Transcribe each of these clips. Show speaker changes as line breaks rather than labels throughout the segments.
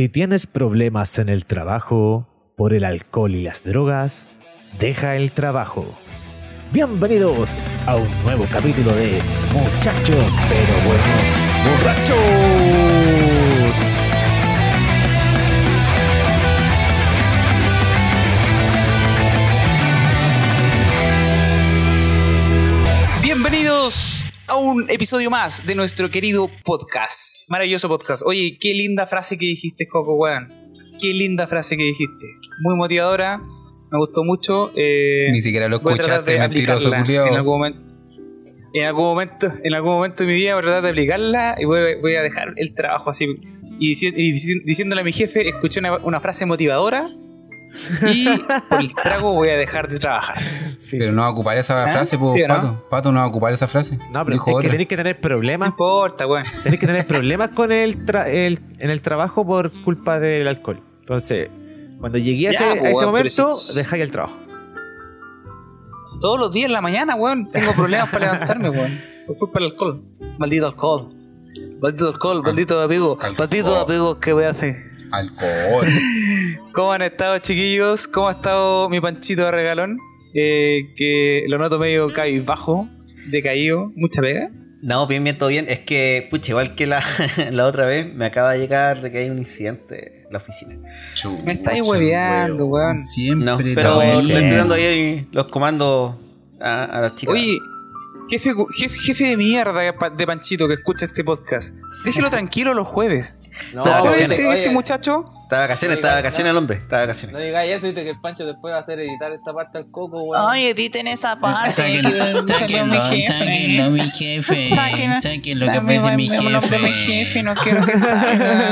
Si tienes problemas en el trabajo por el alcohol y las drogas, deja el trabajo. Bienvenidos a un nuevo capítulo de Muchachos pero buenos borrachos.
Un episodio más de nuestro querido podcast. Maravilloso podcast. Oye, qué linda frase que dijiste, Coco, weón. Qué linda frase que dijiste. Muy motivadora. Me gustó mucho. eh,
Ni siquiera lo escuchaste, mentiroso.
En algún momento. En algún momento, en algún momento de mi vida voy a tratar de aplicarla y voy, voy a dejar el trabajo así. Y, dici- y dici- diciéndole a mi jefe, escuché una, una frase motivadora y por el trago voy a dejar de trabajar.
Sí.
Pero no va a ocupar esa
¿Ah?
frase, pues,
¿Sí o no?
Pato. Pato no va a ocupar esa frase.
No, pero
Dijo
es que
otra.
tenéis que tener
No
problemas.
importa, weón.
Tenéis que tener problemas con el, tra- el- en el trabajo por culpa del alcohol. Entonces, cuando llegué a ese, a ese
weón,
momento,
si-
dejáis el trabajo.
Todos los días en la mañana, weón, tengo problemas para levantarme, weón. Por culpa del alcohol. Maldito alcohol. Maldito alcohol, maldito amigo. Maldito amigo que me hace.
Alcohol.
¿Cómo han estado, chiquillos? ¿Cómo ha estado mi panchito de regalón? Eh, que lo noto medio cabizbajo, decaído, mucha pega.
No, bien, bien, todo bien. Es que, pucha, igual que la, la otra vez, me acaba de llegar de que hay un incidente en la oficina.
Me estáis hueveando, weón.
Siempre
No, pero le estoy dando ahí los comandos a, a las chicas.
Oye, jefe, jefe, jefe de mierda de Panchito que escucha este podcast. Déjelo tranquilo los jueves.
No,
Está de
¿Puede
vacaciones.
este,
oye,
este muchacho?
está de vacaciones, está de vacaciones el hombre, está de vacaciones.
No digáis eso, viste que el Pancho después va a hacer editar esta parte al coco, weón.
editen esa parte.
Sáquenlo, sáquenlo, sáquenlo, mi jefe. Sáquenlo, que aprende mi jefe.
no quiero que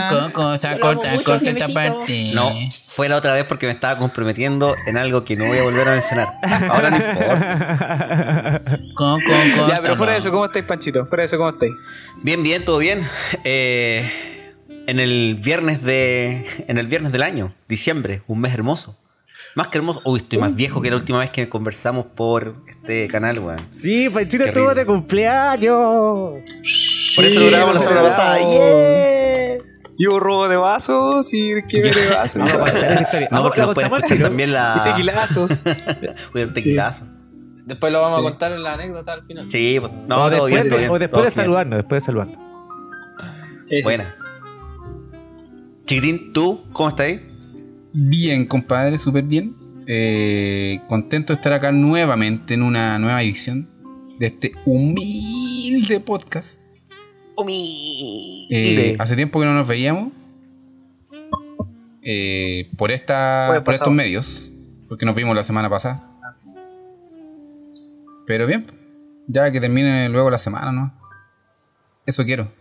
Coco, está corta, corta esta parte.
No, fue la otra vez porque me estaba comprometiendo en algo que no voy a volver a mencionar. Ahora no importa.
Coco,
Ya, pero fuera de eso. ¿cómo estáis, Panchito? Fuera de eso, ¿cómo estáis?
Bien, bien, todo bien. Eh, en el viernes de. En el viernes del año, diciembre, un mes hermoso. Más que hermoso. Uy, estoy más viejo que la última vez que conversamos por este canal, weón.
Sí, Panchito
Qué
estuvo de cumpleaños.
Por eso lo grabamos la semana pasada. ¡Yeah!
¿Y hubo robo de vasos? ¿Y qué de vasos?
No,
Vamos,
porque
la
pueden escuchar también
Y
la.
tequilazos.
Uy.
Después lo vamos
Sí.
a contar en la anécdota al final.
Sí, pues, no,
o
todo
después,
bien,
de,
todo bien.
o después
todo
de
genial.
saludarnos, después de saludarnos.
Buena. Chiquitín, ¿tú cómo estás ahí?
Bien, compadre, súper bien. Eh, contento de estar acá nuevamente en una nueva edición de este humilde podcast. Eh, hace tiempo que no nos veíamos. Eh, por esta, por estos medios. Porque nos vimos la semana pasada. Pero bien, ya que termine luego la semana, ¿no? Eso quiero.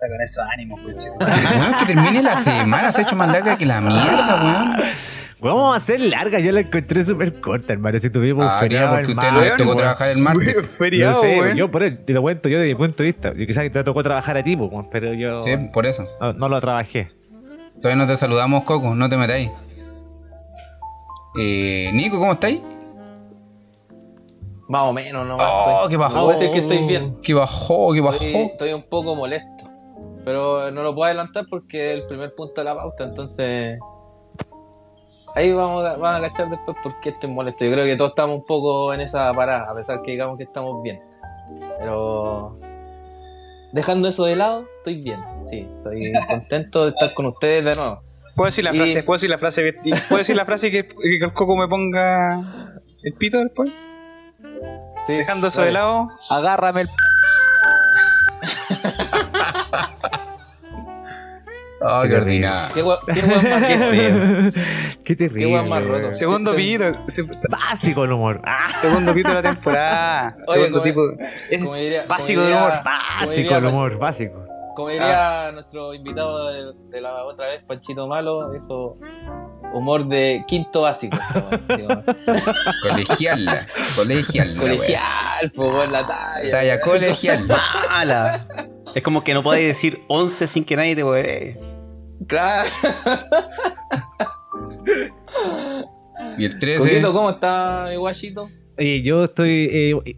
Está con esos ánimos.
Weón, que termine la semana, se ha hecho más larga que la mierda, weón.
Vamos a hacer larga, yo la encontré súper corta, hermano. Si tuvimos
Ah,
feriado
claro, porque usted
martes,
le tocó trabajar el martes.
No
Feriado,
sé, yo por eso, te lo cuento yo desde mi punto de vista. Yo quizás que te tocó trabajar a ti, pues, pero yo
Sí, por eso.
no, no lo trabajé.
Todavía no te saludamos, Coco, no te metáis. Eh, Nico, ¿cómo estáis?
Más o menos, no más.
Oh,
estoy-
qué bajó.
No voy a decir que estoy bien.
Que bajó, que
Estoy,
bajó.
estoy un poco molesto. Pero no lo puedo adelantar porque es el primer punto de la pauta, entonces. Ahí vamos a, van a cachar después por qué estoy molesto. Yo creo que todos estamos un poco en esa parada, a pesar que digamos que estamos bien. Pero. Dejando eso de lado, estoy bien. Sí, estoy contento de estar con ustedes de nuevo.
¿Puedo decir la
Y-
frase? ¿Puedo decir la frase? ¿Puedo decir la frase que, que el coco me ponga el pito después?
Sí,
Dejando eso de lado, agárrame el
Oh,
Qué
qué
terrible.
ordinario.
¿Qué más
feo.
Qué terrible.
Qué weón más roto.
segundo
Se-
pito. se-
Básico el humor. Ah,
segundo pito de la temporada.
Oye,
segundo
como-
tipo. es
como diría-
básico del humor.
básico el humor, básico.
Como diría nuestro invitado de, de la otra vez, Panchito Malo, dijo humor de quinto básico.
Colegial, colegial.
Colegial, pues la talla.
Talla colegial.
Mala. Es como que no podéis decir 11 sin que nadie te hueve.
Claro.
Y el 13.
Coquito, ¿cómo está mi guachito?
Y yo estoy eh,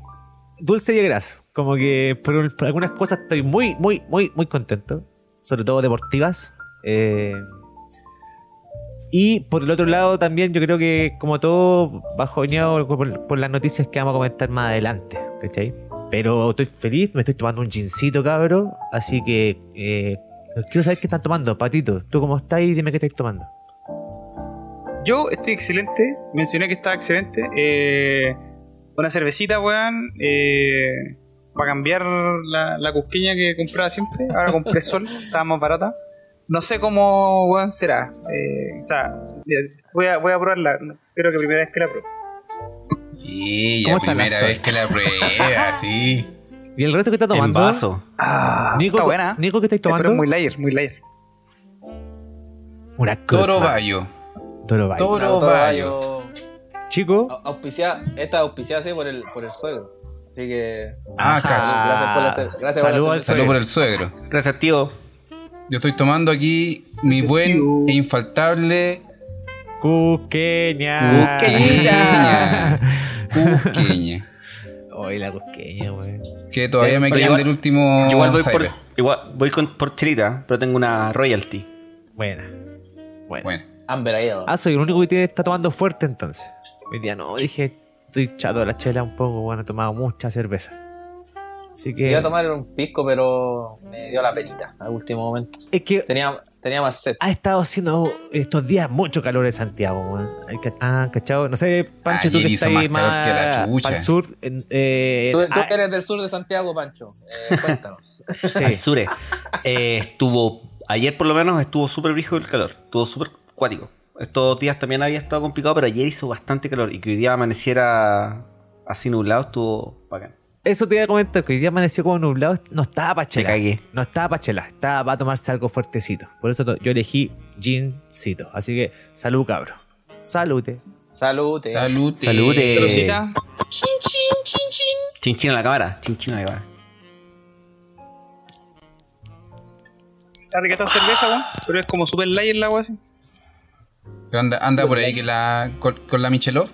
dulce y graso. Como que por, por algunas cosas estoy muy, muy, muy, muy contento. Sobre todo deportivas. Eh, y por el otro lado también yo creo que como todo bajoneado por, por las noticias que vamos a comentar más adelante, ¿cachai? Pero estoy feliz, me estoy tomando un gincito, cabro. Así que eh, quiero saber qué están tomando, Patito. ¿Tú cómo estás y dime qué estáis tomando?
Yo estoy excelente. Mencioné que estaba excelente. Eh, una cervecita, weón. Eh, para cambiar la, la cusqueña que compraba siempre. Ahora compré sol, estaba más barata. No sé cómo, weón, será. Eh, o sea, voy a, voy a probarla. Creo que primera vez que la pruebo.
Y
¿Cómo
la
está la
primera vez que la prueba, sí.
¿Y el resto que está
En
tomando?
vaso.
Ah,
Nico,
está buena.
Nico, ¿qué estáis tomando?
muy layer, muy layer.
Una
Toro
cosa.
Bayo.
Toro Bayo.
Toro
Toro
Bayo.
Chico,
Au- Auspicia, esta es auspiciada así por el, por el suegro. Así que.
Ah, casi.
Gracias por la gracias por la
Salud.
Salud por el suegro.
Gracias, tío.
Yo estoy tomando aquí mi buen e infaltable
Cusqueña.
Cusqueña. Cusqueña.
Hoy la cusqueña, wey.
Que todavía me quedan
igual-
del último.
Igual voy por, igual voy con, por chelita, pero tengo una royalty.
Buena. Buena.
Bueno,
Amber Ale.
Ah, soy el único que tiene, está tomando fuerte entonces. Hoy día no, dije, estoy chato de la chela un poco, bueno, he tomado mucha cerveza. Así que.
Iba a tomar un pisco, pero me dio la penita al último momento.
Es que
Tenía, tenía más sed.
ha estado haciendo estos días mucho calor en Santiago, que- Ah, cachado. No sé, Pancho, tú que estás ahí
más calor
más
que la chucha.
al sur. eh,
Tú, tú
ah,
eres del sur de Santiago, Pancho. Eh, cuéntanos.
sí.
Sure. Eh, estuvo, ayer por lo menos estuvo súper brígido el calor. Estuvo súper cuático. Estos días también había estado complicado, pero ayer hizo bastante calor. Y que hoy día amaneciera así nublado estuvo bacán.
Eso te iba a comentar, que hoy día amaneció como nublado, no estaba para
cagué.
No estaba para chelar, estaba para tomarse algo fuertecito. Por eso yo elegí gincito. Así que, salud, cabro. Salute.
Salud. eh.
salud.
Salud, eh.
Saludcita.
Chinchín en la cámara. Chinchín en la cámara.
Está rica esta cerveza, weón. Pero es como super layer la weón.
Pero anda, anda por ahí que la, con, con la Michelov.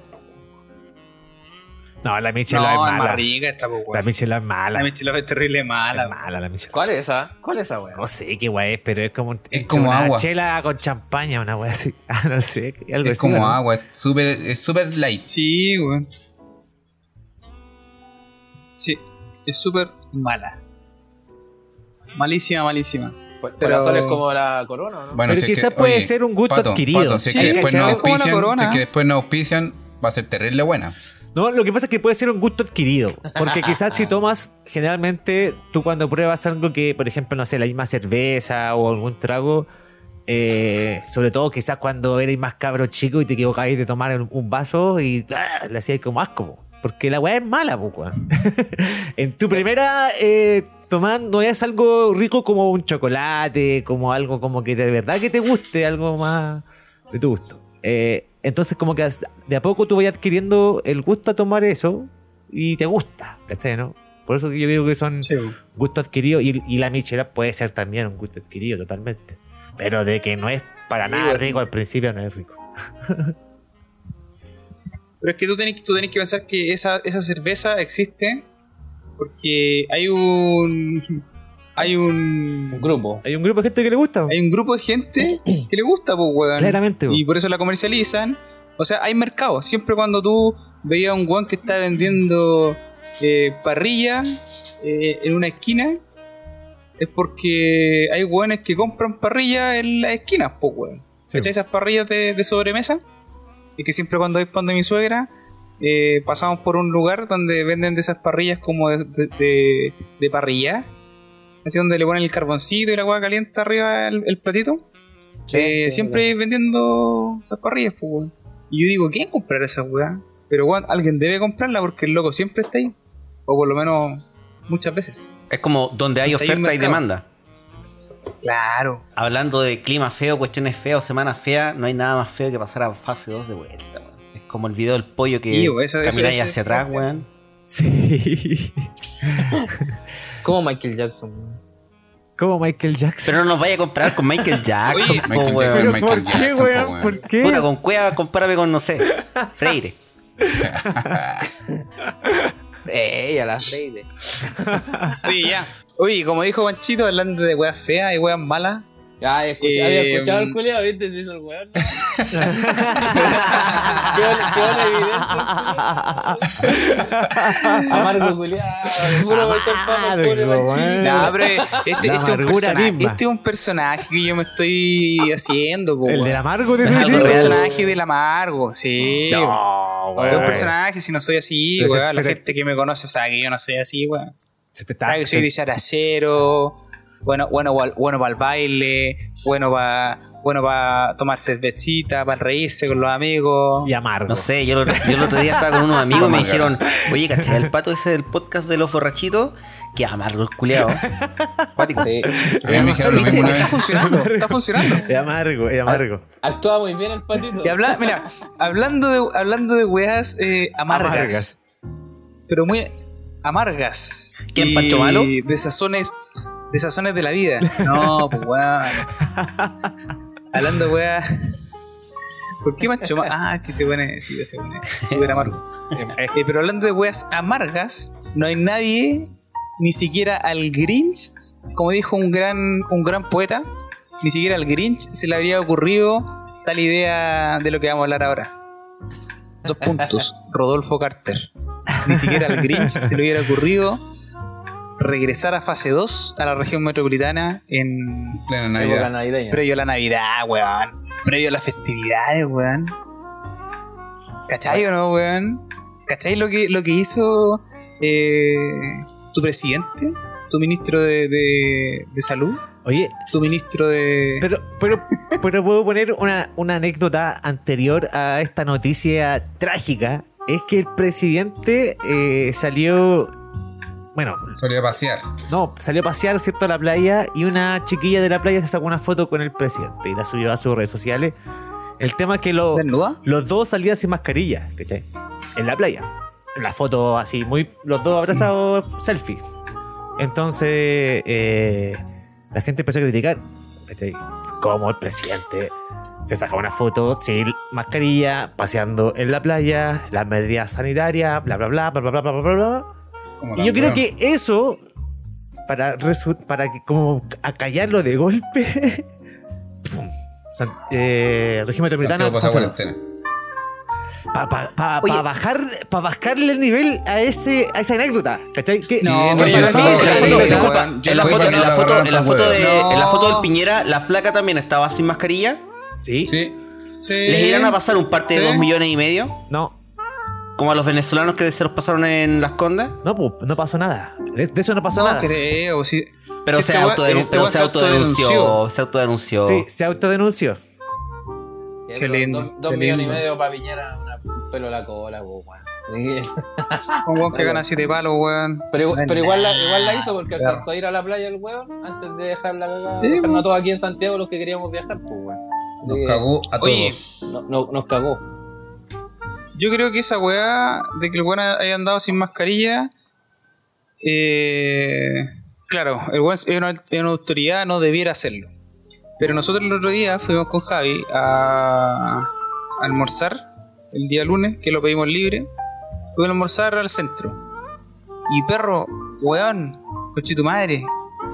No, la Michelin
No,
es mala.
más rica esta, pues,
La
weón.
Michelin es mala.
La Michelin es terrible mala,
es
weón.
mala la Michelin.
¿Cuál es esa? ¿Cuál es esa, weón?
No sé qué guay es, pero es como, un-
Es como
una
agua.
chela con champaña, una wea así. Ah, no sé. Algo
Es
así,
como
¿no?
agua, es súper es súper light.
Sí, weón. Sí, es súper mala. Malísima, malísima.
Pues,
Pero-
pero... Es como la corona, ¿o ¿no?
Pero
si es
quizás
que-
puede
oye,
ser un gusto
Pato,
adquirido.
Pato, si es
Sí,
que después
la
auspician,
corona.
si es que después nos auspician, va a ser terrible buena.
No, lo que pasa es que puede ser un gusto adquirido. Porque quizás si tomas, generalmente tú cuando pruebas algo que, por ejemplo, no sé, la misma cerveza o algún trago, eh, sobre todo quizás cuando eres más cabro chico y te equivocáis de tomar un, un vaso y ¡ah! le hacías como asco. po. Porque la weá es mala, weón. En tu primera eh, tomando es algo rico como un chocolate, como algo como que de verdad que te guste, algo más de tu gusto. Eh, entonces como que de a poco tú vas adquiriendo el gusto a tomar eso y te gusta, ¿cachai? ¿no? Por eso que yo digo que son
Sí, weón.
gustos adquiridos y, y la Michelin puede ser también un gusto adquirido totalmente. Pero de que no es para
Sí,
nada rico al principio no es rico.
Pero es que tú tenés, tú tenés que pensar que esa, esa cerveza existe porque hay un. Hay
Un
un.
grupo.
Hay un grupo de gente que le gusta.
Hay un grupo de gente que le gusta, pues, weón.
Claramente,
Y por eso la comercializan. O sea, hay mercado. Siempre cuando tú veías a un weón que está vendiendo eh, parrilla eh, en una esquina, es porque hay weones que compran parrilla en las esquinas, pues, weón.
Sí.
Esas parrillas de, de sobremesa. Y que siempre cuando voy pan de mi suegra, eh, pasamos por un lugar donde venden de esas parrillas como de, de, de- de parrilla. Así donde le ponen el carboncito y la agua caliente arriba el, el platito. Eh, siempre vendiendo esas parrillas, pues, weón. Y yo digo, ¿quién comprará esas weas? Pero, weón, alguien debe comprarla porque el loco siempre está ahí. O por lo menos muchas veces.
Es como donde hay oferta y demanda.
Claro.
Hablando de clima feo, cuestiones feas, semanas feas, no hay nada más feo que pasar a fase 2 de vuelta, weón. Es como el video del pollo que
Sí, eso-
camináis
eso-
hacia atrás, weón.
Sí.
Como Michael Jackson.
Como Michael Jackson.
Pero no nos vaya a comparar con Michael Jackson,
Oye,
po,
Michael
weón.
Jackson,
¿Pero
Michael
por qué,
Jackson,
weón?
weón.
¿Por qué?
Puta, con cueva, compárame con, no sé, Freire.
Ella, la Freire.
Oye, ya. Oye, como dijo Panchito, hablando de weas feas y weas malas,
Escuché,
Eh,
había escuchado el culiao, ¿viste? Se hizo el weón. qué buena qué buena evidencia. Amargo culiao. Puro echar papa, pobre
weón.
No, pero este, este es un personaje,
misma.
este es un personaje que yo me estoy haciendo, po,
El
weón.
del amargo de
Es un
Algo real.
personaje del amargo, sí. weón.
No,
Es un
weón.
personaje, si no soy así, weón.
se
La
te-
gente que me conoce sabe que yo no soy así, weón.
Se te está.
Sabe que soy characero, bueno, bueno, bueno para el baile, bueno para bueno para tomar cervecita, para reírse con los amigos.
Y amargo.
No sé, yo, el otro- yo el otro día estaba con unos amigos y me dijeron, oye, ¿cachai? El pato ese del podcast de los borrachitos, que amargo el culeado. Cuático.
Sí.
Me dijeron lo mismo una
Está
vez.
funcionando, está funcionando.
Es amargo, es amargo.
Actúa muy bien el patito.
Y habla, mira, hablando de, hablando de weas eh, amargas,
Amargas.
pero muy amargas.
¿Quién,
y
Pancho Malo?
De sazones, de sazones de la vida. No, pues weón. Hablando de weas. ¿Por qué Malo? Ah, que se pone, sí, se pone súper amargo. Eh, pero hablando de weas amargas, no hay nadie, ni siquiera al Grinch, como dijo un gran, un gran poeta, ni siquiera al Grinch se le habría ocurrido tal idea de lo que vamos a hablar ahora. Dos puntos. Rodolfo Carter. Ni siquiera al Grinch se le hubiera ocurrido regresar a fase 2 a la región metropolitana en
Plena
Época
Navidad.
navideña.
previo a la Navidad, weón. Previo a las festividades, weón. ¿Cachai o no, weón? ¿Cachai lo que, lo que hizo eh, tu presidente? ¿Tu ministro de, de, de salud?
Oye,
¿Tu ministro de...?
pero, pero, pero puedo poner una, una anécdota anterior a esta noticia trágica. Es que el presidente eh, salió. Bueno,
Solía pasear.
no, salió a pasear, ¿cierto? A la playa y una chiquilla de la playa se sacó una foto con el presidente y la subió a sus redes sociales. El tema es que lo, los dos salían sin mascarilla, ¿cachai? En la playa. La foto así, muy. Los dos abrazados, selfie. Entonces, eh, la gente empezó a criticar, ¿cachai? Cómo el presidente se saca una foto sin mascarilla, paseando en la playa, las medidas sanitarias, bla, bla, bla, bla, bla, bla, bla, bla, bla.
Como
Y yo creo que eso, para, resu- para que como acallarlo de golpe, pum, San- eh, régimen metropolitano. Para
Oye.
bajar, pa bajarle el nivel a ese a esa anécdota, ¿cachai? Que,
No,
no, yo no,
mí,
no,
en la foto- en la foto- en la foto-
agarraran
en la
por
foto de en la foto del. Piñera, la flaca también estaba sin mascarilla.
sí,
Sí.
Sí.
¿Les irán a pasar un parte de
Sí.
dos millones y medio?
no,
Como a los venezolanos que se los pasaron en las condas.
no, pues, no pasó nada. De, de eso no pasó
No
nada.
creo, sí.
Pero,
Sí,
se,
este
autodenun-
este
pero se autodenunció. Se autodenunció.
Sí, se autodenunció.
Qué lindo,
Dos, dos
qué
millones
lindo.
y medio para Piñera, una, un pelo a la cola, po, weón.
Un weón que gana siete palos, weón.
Pero, igual- pero igual, la, igual la hizo porque
Claro.
alcanzó a ir a la playa el weón antes de dejar la cagada.
Sí,
dejarnos a todos aquí en Santiago los que queríamos viajar, pues weón. Así
Nos
que
cagó a
Oye,
todos.
no- no- nos cagó.
Yo creo que esa weá de que el weón haya andado sin mascarilla. Eh, claro, el weón es una, autoridad, no debiera hacerlo. Pero nosotros el otro día fuimos con Javi a, a almorzar el día lunes, que lo pedimos libre. Fuimos a almorzar al centro. Y perro, weón, coche tu madre.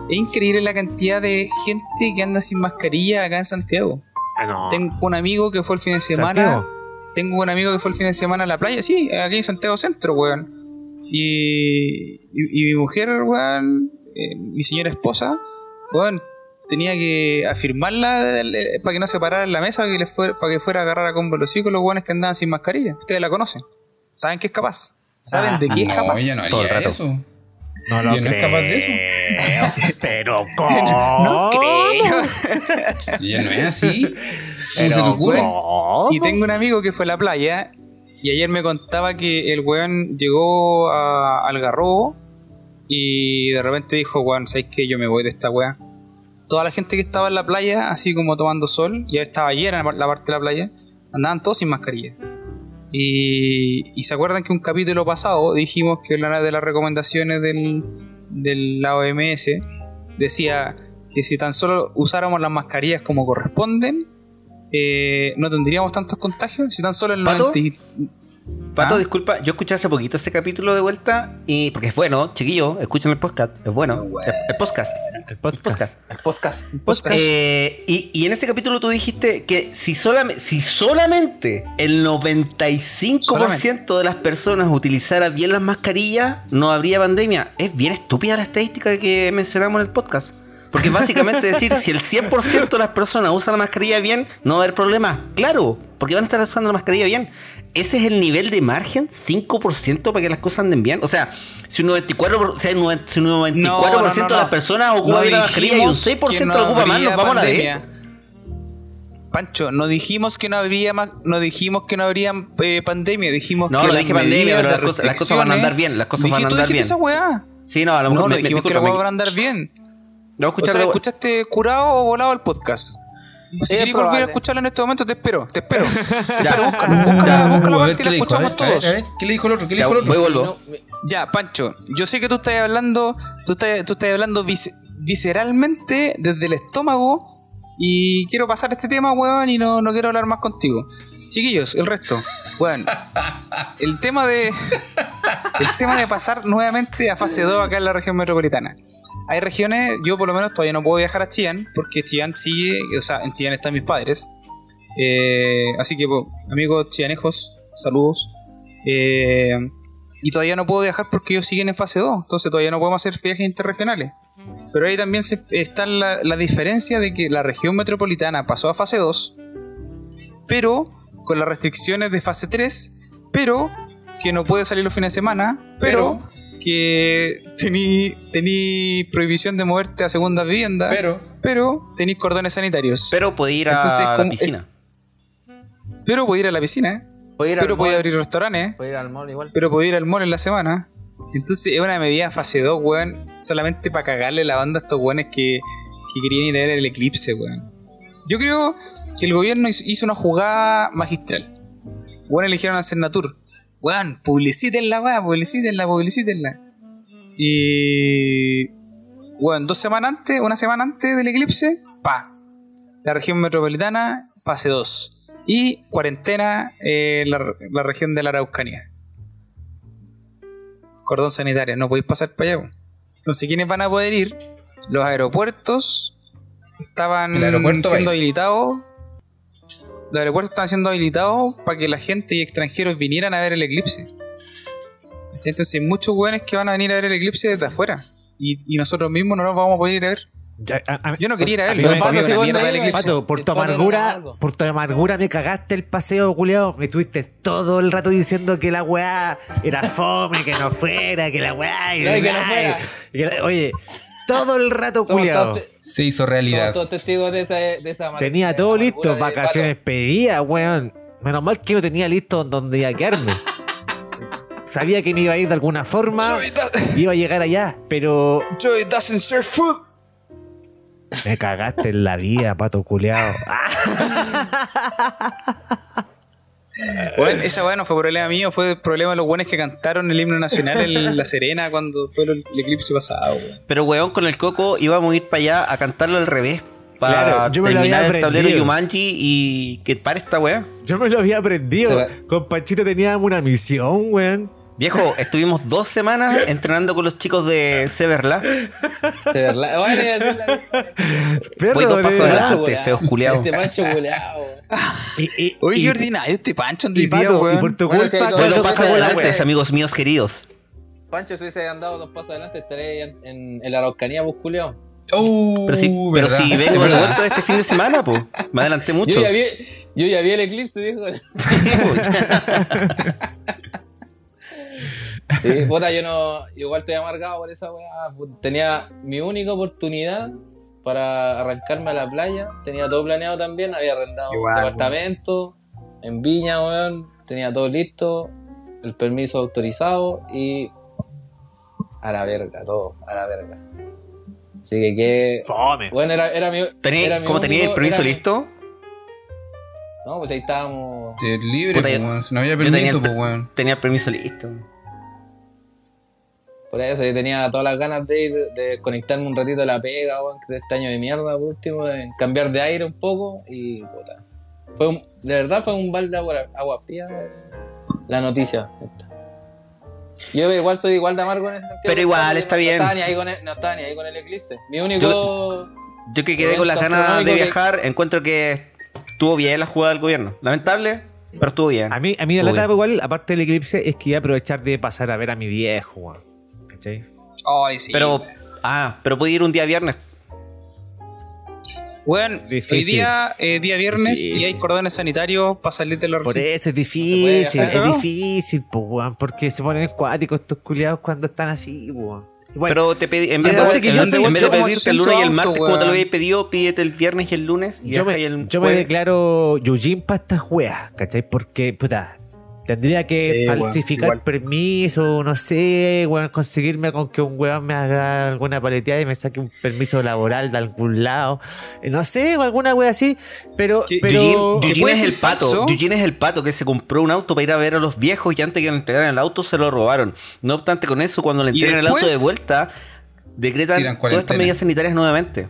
Es increíble la cantidad de gente que anda sin mascarilla acá en Santiago.
Ah, no.
Tengo un amigo que fue el fin de semana.
Santiago.
Tengo un amigo que fue el fin de semana a la playa, sí, aquí en Santiago Centro, weón. Y, y, y mi mujer, weón, eh, mi señora esposa, weón, tenía que afirmarla para que no se parara en la mesa, para que, le fuera, para que fuera a agarrar a combo los hijos los weones que andaban sin mascarilla. Ustedes la conocen. Saben que es capaz. Saben de qué es
No,
capaz.
ella no
Todo el rato.
eso.
No lo
¿Y no es capaz de
creo. Pero ¿cómo?
No creo.
Ella no es así. ¿Cómo se
Pero
te ocurre?
¿cómo?
Y tengo un amigo que fue a la playa y ayer me contaba que el weón llegó a, al Garrobo y de repente dijo, weón, ¿sabes qué? Yo me voy de esta weá. Toda la gente que estaba en la playa, así como tomando sol, ya estaba llena la parte de la playa, andaban todos sin mascarilla. Y, y se acuerdan que un capítulo pasado dijimos que una de las recomendaciones del, de la OMS decía que si tan solo usáramos las mascarillas como corresponden, eh, no tendríamos tantos contagios. Si tan solo el
¿Pato?
90 y-
Pato,
¿Ah?
disculpa, yo escuché hace poquito ese capítulo de vuelta y porque es bueno, chiquillo, escuchen el podcast, es bueno. El, el podcast.
El
El
podcast.
podcast.
El podcast.
Podcast.
Eh, y, y en ese capítulo tú dijiste que si, solamente si solamente el 95% de las personas utilizara bien las mascarillas, no habría pandemia. Es bien estúpida la estadística que mencionamos en el podcast. Porque básicamente decir, si el 100% de las personas usan la mascarilla bien, no va a haber problema. Claro, porque van a estar usando la mascarilla bien. Ese es el nivel de margen, 5% para que las cosas anden bien. O sea, si un 94%, por- o sea, un 90 si un 94
No, no, no,
de las personas ocupa la mascarilla y un
dijimos
6%
que no
lo ocupa
habría
nos vamos a la
pandemia. Pancho, no dijimos que no habría no dijimos que no habría eh, pandemia, dijimos
No,
que
no
las
dije pandemia, pero las cosas- las cosas van a andar bien, las cosas van a andar bien.
esa weá.
Sí, no, a lo mejor
no
me, me-
dijimos que
disculpa,
la
me-
weá van a andar bien.
no voy a
O sea, ¿escuchaste curado o volado el podcast? Si
Es
quieres volver a escucharlo en este momento, te espero, te espero.
Ya.
Búscalo, búscalo, búscalo
qué
la escuchamos todos.
a ver, ¿qué le dijo el otro? ¿Qué le
Ya,
dijo el
voy y
otro?
vuelvo.
Ya, Pancho, yo sé que tú estás hablando, tú estás, tú estás hablando vis- visceralmente desde el estómago y quiero pasar este tema, weón, y no, no quiero hablar más contigo. Chiquillos, el resto, weón, el tema de el tema de pasar nuevamente a fase 2 acá en la región metropolitana. Hay regiones, yo por lo menos todavía no puedo viajar a Chillán, porque Chillán sigue, o sea, en Chillán están mis padres. Eh, así que, po, amigos chillanejos, saludos. Eh, y todavía no puedo viajar porque ellos siguen en fase 2, entonces todavía no podemos hacer viajes interregionales. Pero ahí también se- está la, la diferencia de que la región metropolitana pasó a fase 2, pero con las restricciones de fase 3, pero que no puede salir los fines de semana, pero, que tení, tení prohibición de moverte a segunda vivienda, pero,
Pero,
tenéis cordones sanitarios. Pero,
Pero podía ir a
Entonces,
la
como-
piscina.
puedo ir a la piscina,
Puedo ir
pero
mall,
abrir restaurantes,
puedo ir al mall igual.
pero puedo ir al mall en la semana. Entonces es una medida fase 2, weón, solamente para cagarle la banda a estos weones que, que querían ir a ver el eclipse, weón. Yo creo que el gobierno hizo- una jugada magistral. Weón, eligieron a Cernatur. Weón, publicítenla, weón, publicítenla, publicítenla. Y. Weón, dos semanas antes, una semana antes del eclipse, pa. La región metropolitana, fase 2. Y cuarentena, eh, la, la región de la Araucanía. Cordón sanitario, no podéis pasar para allá. weón. Entonces, ¿quiénes van a poder ir? Los aeropuertos estaban
aeropuerto
siendo habilitados. Los aeropuertos están siendo habilitados para que la gente y extranjeros vinieran a ver el eclipse. Entonces, hay muchos weones que van a venir a ver el eclipse desde afuera. Y, y nosotros mismos no nos vamos a poder ir a ver.
Ya, a- a-
Yo no quería ir a verlo.
me
comí
Pato, si
mierda
por
El
tu amargura, por tu amargura me cagaste el paseo, culiao. Me tuviste todo el rato diciendo que la weá era fome, que no fuera, que la weá. y
No, y que no fuera.
y que la- oye, todo el rato,
te-
se hizo
somos
realidad.
todos testigos de esa, de esa
Tenía
de
todo listo, vacaciones pedidas, weón. Menos mal que no tenía listo donde iba a quedarme. Sabía que me iba a ir de alguna forma, iba a llegar allá, pero
Joy doesn't serve food.
me cagaste en la vida, pato culeado.
Bueno, esa weá no fue problema mío, fue problema de los buenos que cantaron el himno nacional en La Serena cuando fue el, el eclipse pasado, weón.
Pero weón, con el coco íbamos a ir para allá a cantarlo al revés. Para
Claro, yo me lo
terminar
había
el tablero
aprendido.
Yumanji y que pare esta weá.
Yo me lo había aprendido. Con Panchito teníamos una misión, weón.
Viejo, estuvimos dos semanas entrenando con los chicos de Severla.
Se verla- Bueno,
Perro,
Voy dos pasos adelante.
culeado.
feos culeados.
Este pancho culeado.
Oye, qué ordinario este pancho en
y,
weón.
por tu
Bueno,
culpa,
dos-
Voy
cuando
dos
Pero
pasos adelante, amigos míos queridos.
Pancho, si hubiese andado dos pasos adelante, estaría en, en, en la Araucanía, pues, culeado.
Uh,
Pero si, pero si vengo de vuelta este fin de semana, pues. Me adelanté mucho.
Yo ya vi, yo ya vi el eclipse, viejo. Sí, puta, yo no. Igual estoy amargado por esa weá. Tenía mi única oportunidad para arrancarme a la playa. Tenía todo planeado también. Había arrendado
Igual,
un departamento en Viña, weón. Tenía todo listo. El permiso autorizado y. A la verga, todo, a la verga. Así que que.
Fome.
Bueno, era, era mi.
Tení-
era mi
¿Cómo tenía el permiso
mi-
listo?
No, pues ahí estábamos.
Libre,
Puta,
pues,
yo-
no había
tenía
permiso,
el-
pues, weón.
Tenía el permiso listo.
Por eso yo tenía todas las ganas de ir, de conectarme un ratito a la pega, weón, de este año de mierda, por último, de cambiar de aire un poco y puta. Fue un- de verdad fue un balde de agua, agua fría. la noticia. Yo igual soy igual de amargo en ese sentido.
Pero igual, está
no,
bien.
No estaba, ni ahí con el, no estaba ni ahí con el eclipse. Mi único...
Yo que quedé con las ganas de
que-
viajar, encuentro que estuvo bien la jugada del gobierno. Lamentable, pero estuvo bien.
A mí, a mí la
bien.
igual, aparte del eclipse, es que iba a aprovechar de pasar a ver a mi viejo, weón. ¿Cachai?
Ay, sí.
Pero, ah, pero pude ir un día viernes.
Hoy
Difícil.
día, eh, día viernes, y hay cordones sanitarios para salir de los
Por eso es
puede
difícil, es difícil, weón, porque se ponen cuáticos estos culiados cuando están así, weón. Igual,
Pero te pedí, en vez, de,
que
en
yo soy-
en vez de pedirte el
800
lunes y el martes, como te lo había pedido, pídete el viernes y el lunes. Y
yo me,
el
yo me declaro Yujin para estas weas, ¿cachai? Porque, puta, tendría que
Sí,
falsificar
igual.
permiso, no sé, weón, conseguirme con que un weón me haga alguna paleteada y me saque un permiso laboral de algún lado. Eh, No sé, o alguna wea así, pero...
Sí,
pero
Eugene, es el pato. Eugene es el pato que se compró un auto para ir a ver a los viejos y antes que le entregaran el auto se lo robaron. No obstante, con eso, cuando le entregan el auto de vuelta, decretan todas estas medidas sanitarias nuevamente.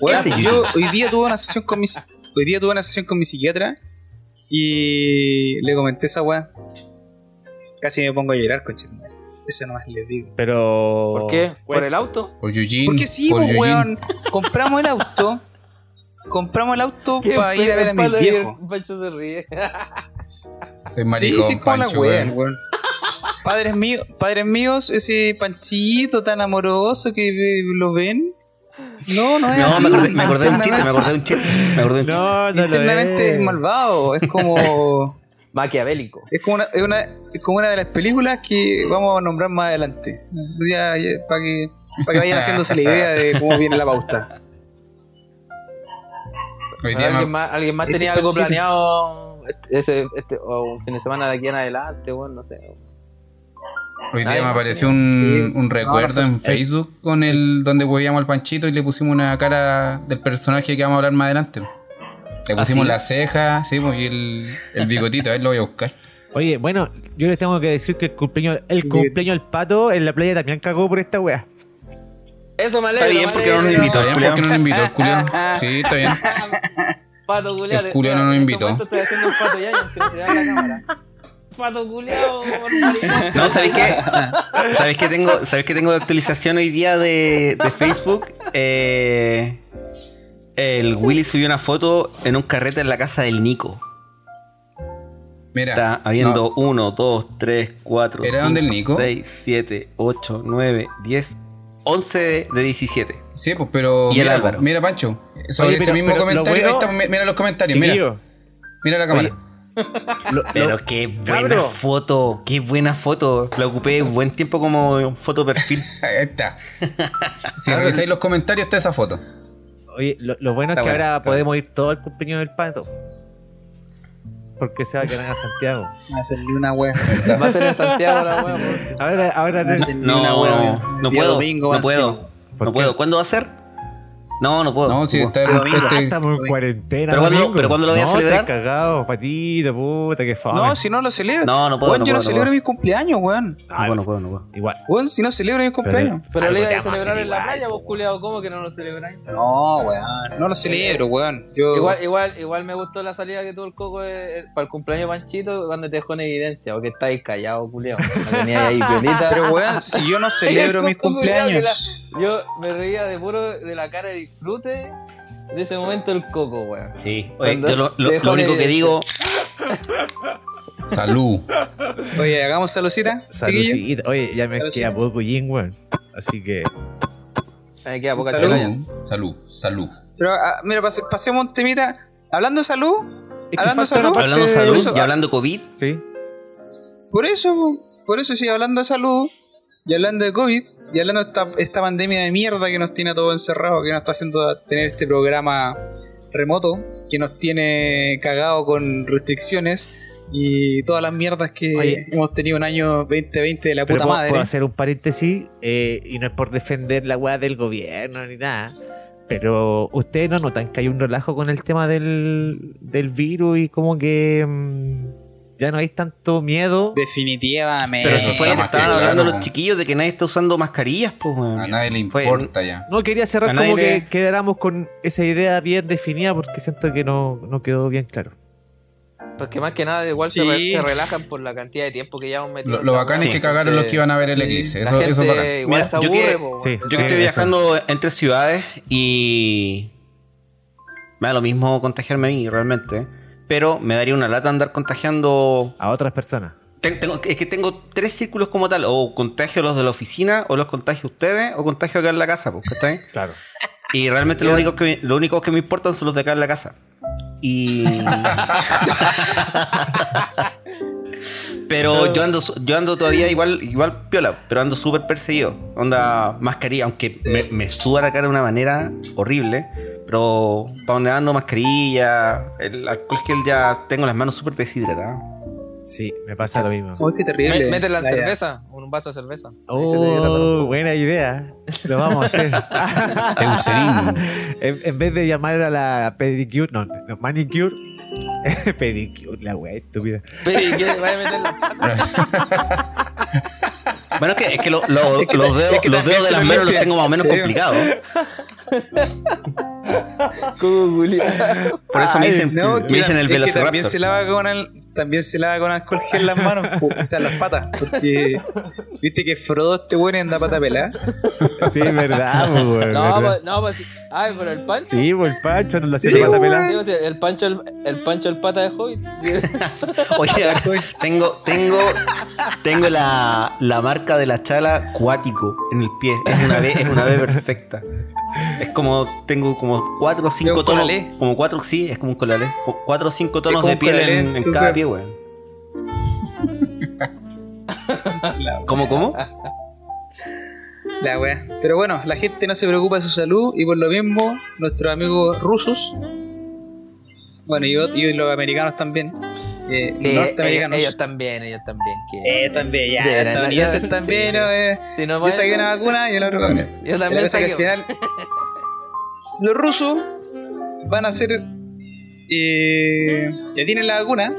Ese
yo hoy día tuve una sesión con mi hoy día tuve una sesión con mi psiquiatra y le comenté esa weá. Casi me pongo a llorar, conchetumare. Eso nomás les digo.
Pero...
¿Por qué? ¿Por
Bueno,
el auto?
Por Eugene.
Porque sí,
por
pues, weón. Compramos el auto. Compramos el auto para ir a ver a mis viejos.
el Pancho se ríe.
Soy
Sí,
maricón,
sí, como la
weón.
weón. Padres míos, padres míos, ese panchito tan amoroso que lo ven. No, no es
No,
así.
me acordé, me acordé de un chiste, me acordé de un chiste. Me acordé de un chiste.
No, no
Internamente es malvado. Es como.
Maquiavélico.
Es como una, es una, es como una de las películas que vamos a nombrar más adelante. Ya, ya, para que, para que vayan haciéndose la idea de cómo viene la pauta.
¿Alguien más, alguien más
Ese
tenía algo planeado este, ese, este, o un fin de semana de aquí en adelante, weón? No sé.
Hoy día
Ay,
me apareció un,
sí.
un recuerdo
No, no
en Facebook con el donde huevíamos al Panchito y le pusimos una cara del personaje que vamos a hablar más adelante. Le pusimos
sí?
la ceja, sí, pues, y el, el bigotito, a ver, lo voy a buscar.
Oye, bueno, yo les tengo que decir que el cumpleaños, el cumpleaños del pato en la playa también cagó por esta wea.
Eso me alegra.
Está bien, porque no nos invitó.
bien, ¿por qué no nos invitó el culiao? Sí, está bien.
Pato culiao.
El culiao no nos
este
invitó.
Estoy haciendo un pato ya, aunque se vea la cámara. Pato culiao, maricón.
No, ¿sabéis qué? ¿Sabéis que tengo, ¿sabéis que tengo de actualización hoy día de, de Facebook? Eh, el Willy subió una foto en un carrete en la casa del Nico.
Mira.
Está habiendo
no,
1, 2, 3, 4,
¿Era donde el
5,
Nico?
6, 7, 8, 9, 10, 11 de, de 17.
sí, pues, pero.
Y el
mira,
Álvaro.
mira, Pancho. Sobre
Oye,
ese
pero-
mismo
pero lo
comentario,
bueno-
ahí está, mira los comentarios, mira.
Chiquillo,
Mira la cámara.
Lo-
Pero
lo-
qué buena
Cabro.
foto, qué buena foto. La ocupé un buen tiempo como foto perfil.
Ahí está. Si revisáis los comentarios, está esa foto.
Oye, lo, lo bueno es que
bueno,
ahora podemos ir todo al cumpleaños del pato. Porque se va a quedar a Santiago.
Hacerle una wea.
Va a ser en Santiago la weá. por-
Ahora, ahora no-
No,
una wea.
no puedo,
domingo,
no puedo,
cinco.
¿Por
no puedo. ¿Cuándo va a ser? No, no puedo.
No, si está
Domingo.
Ah,
este-
estamos en cuarentena.
¿Pero
domingo.
pero cuándo lo voy a
no,
celebrar?
te cagado, patito, puta, qué fome.
No, si no lo celebro.
No, no puedo,
Weón,
no
yo
puedo,
no celebro
puedo.
mis cumpleaños, weón.
No puedo, no puedo, no puedo.
Igual.
Weón, si no celebro mis cumpleaños.
Pero
Algo
le iba
te
a celebrar en la playa, vos
po.
culiao, ¿cómo que no lo celebráis?
No, weón. No lo celebro, weón. Yo...
Igual, igual, igual me gustó la salida que tuvo el coco eh, para el cumpleaños de Panchito cuando te dejó en evidencia, porque estáis callado, culiao. No ahí piolita.
Pero, weón, si yo no celebro
El
mis cumpleaños.
Yo me reía de puro de la cara de disfrute de ese momento el coco, weón.
Sí. Oye, yo lo, único que digo,
Salud.
Oye, hagamos saludcita.
Saludcita. Oye, ya me queda poco yin, weón. Así que.
Ahí queda poca
Salud.
chela ya.
Salud. Salud. Salud.
Pero, ah, mira, pase- pasemos un temita. Hablando de salud,
Es
Hablando salud,
parte-
hablando de salud
eso-
y hablando COVID,
Sí.
por eso, por eso sí, hablando de salud y hablando de COVID y hablando de esta, esta pandemia de mierda que nos tiene a todos encerrados, que nos está haciendo tener este programa remoto, que nos tiene cagado con restricciones y todas las mierdas que
Oye.
hemos tenido un año 2020 de la puta
puedo,
madre.
puedo hacer un paréntesis, eh, y no es por defender la weá del gobierno ni nada. Pero ustedes no notan que hay un relajo con el tema del, del virus y como que mm, ya no hay tanto miedo.
Definitivamente.
pero si fue lo que
que
estaban hablando los chiquillos de que nadie está usando mascarillas, pues, weón.
A nadie le
Fue-
importa ya.
No quería cerrar como
le-
que quedáramos con esa idea bien definida porque siento que no, no quedó bien claro.
Porque más que nada, igual se, re- se relajan por la cantidad de tiempo que llevamos metido.
Lo, lo bacán es
Sí,
que cagaron los que iban a ver el
Sí.
eclipse.
La
Eso, eso es bacán.
Igual
Mira, yo que-
po.
Yo que estoy
Eso.
viajando entre ciudades y me da lo mismo contagiarme a mí realmente, pero me daría una lata andar contagiando.
A otras personas.
Tengo- es que tengo tres círculos como tal, o contagio los de la oficina, o los contagio ustedes, o contagio acá en la casa, pues, ¿cachai?
Claro.
Y realmente lo único que me, lo único que me importan son los de acá en la casa. Y. pero yo ando, yo ando todavía igual, igual piola, pero ando súper perseguido. Onda mascarilla, aunque me, me suda la cara de una manera horrible. Pero para donde ando mascarilla, el alcohol gel ya tengo las manos súper deshidratadas.
Sí, me pasa lo mismo.
Oh, qué terrible.
Me- Métela en
Vaya.
cerveza, un vaso de cerveza.
Oh, buena idea. Lo vamos a hacer. En, en vez de llamar a la pedicure, no, no manicure, pedicure, la wea estúpida.
Pero ¿y qué? ¿Vaya a meter la
Bueno, es que, es que lo- lo-
Es que
los dedos,
es que
los dedos de las manos los tengo más o menos complicados. Por eso me
Ay,
dicen,
no,
me dicen el
es que también se lava con el, también se lava con alcohol gel las manos, o sea, las patas, porque viste que Frodo este bueno anda pata pelada.
Sí, es verdad, weón,
No, pues, no, pues. Ay, pero el pancho.
Sí, pues el Pancho la
Sí,
pata
weón.
pelada.
Sí, o sea, el pancho, el, el pancho, el pata de Hobbit. Sí.
Oye, tengo, tengo, tengo la, la marca de la chala cuático en el pie. Es una B, es una B perfecta. Es como, tengo como cuatro o cinco
un
tonos.
colalé.
Como cuatro, sí, es como un colalé. Como Cuatro o cinco tonos
como
de piel
colalé,
en, en cada pie, weón. ¿Cómo, cómo?
La wea. Pero bueno, la gente no se preocupa de su salud y por lo mismo nuestros amigos rusos, bueno, y los americanos también, eh,
ellos, ellos también, ellos también. Que...
Eh, también, ya.
Era-
estadounidenses
sí.
también, ¿no? Eh,
Si no
yo saqué una vacuna y el otro también.
Yo también
que al final los rusos van a hacer eh, ya tienen la vacuna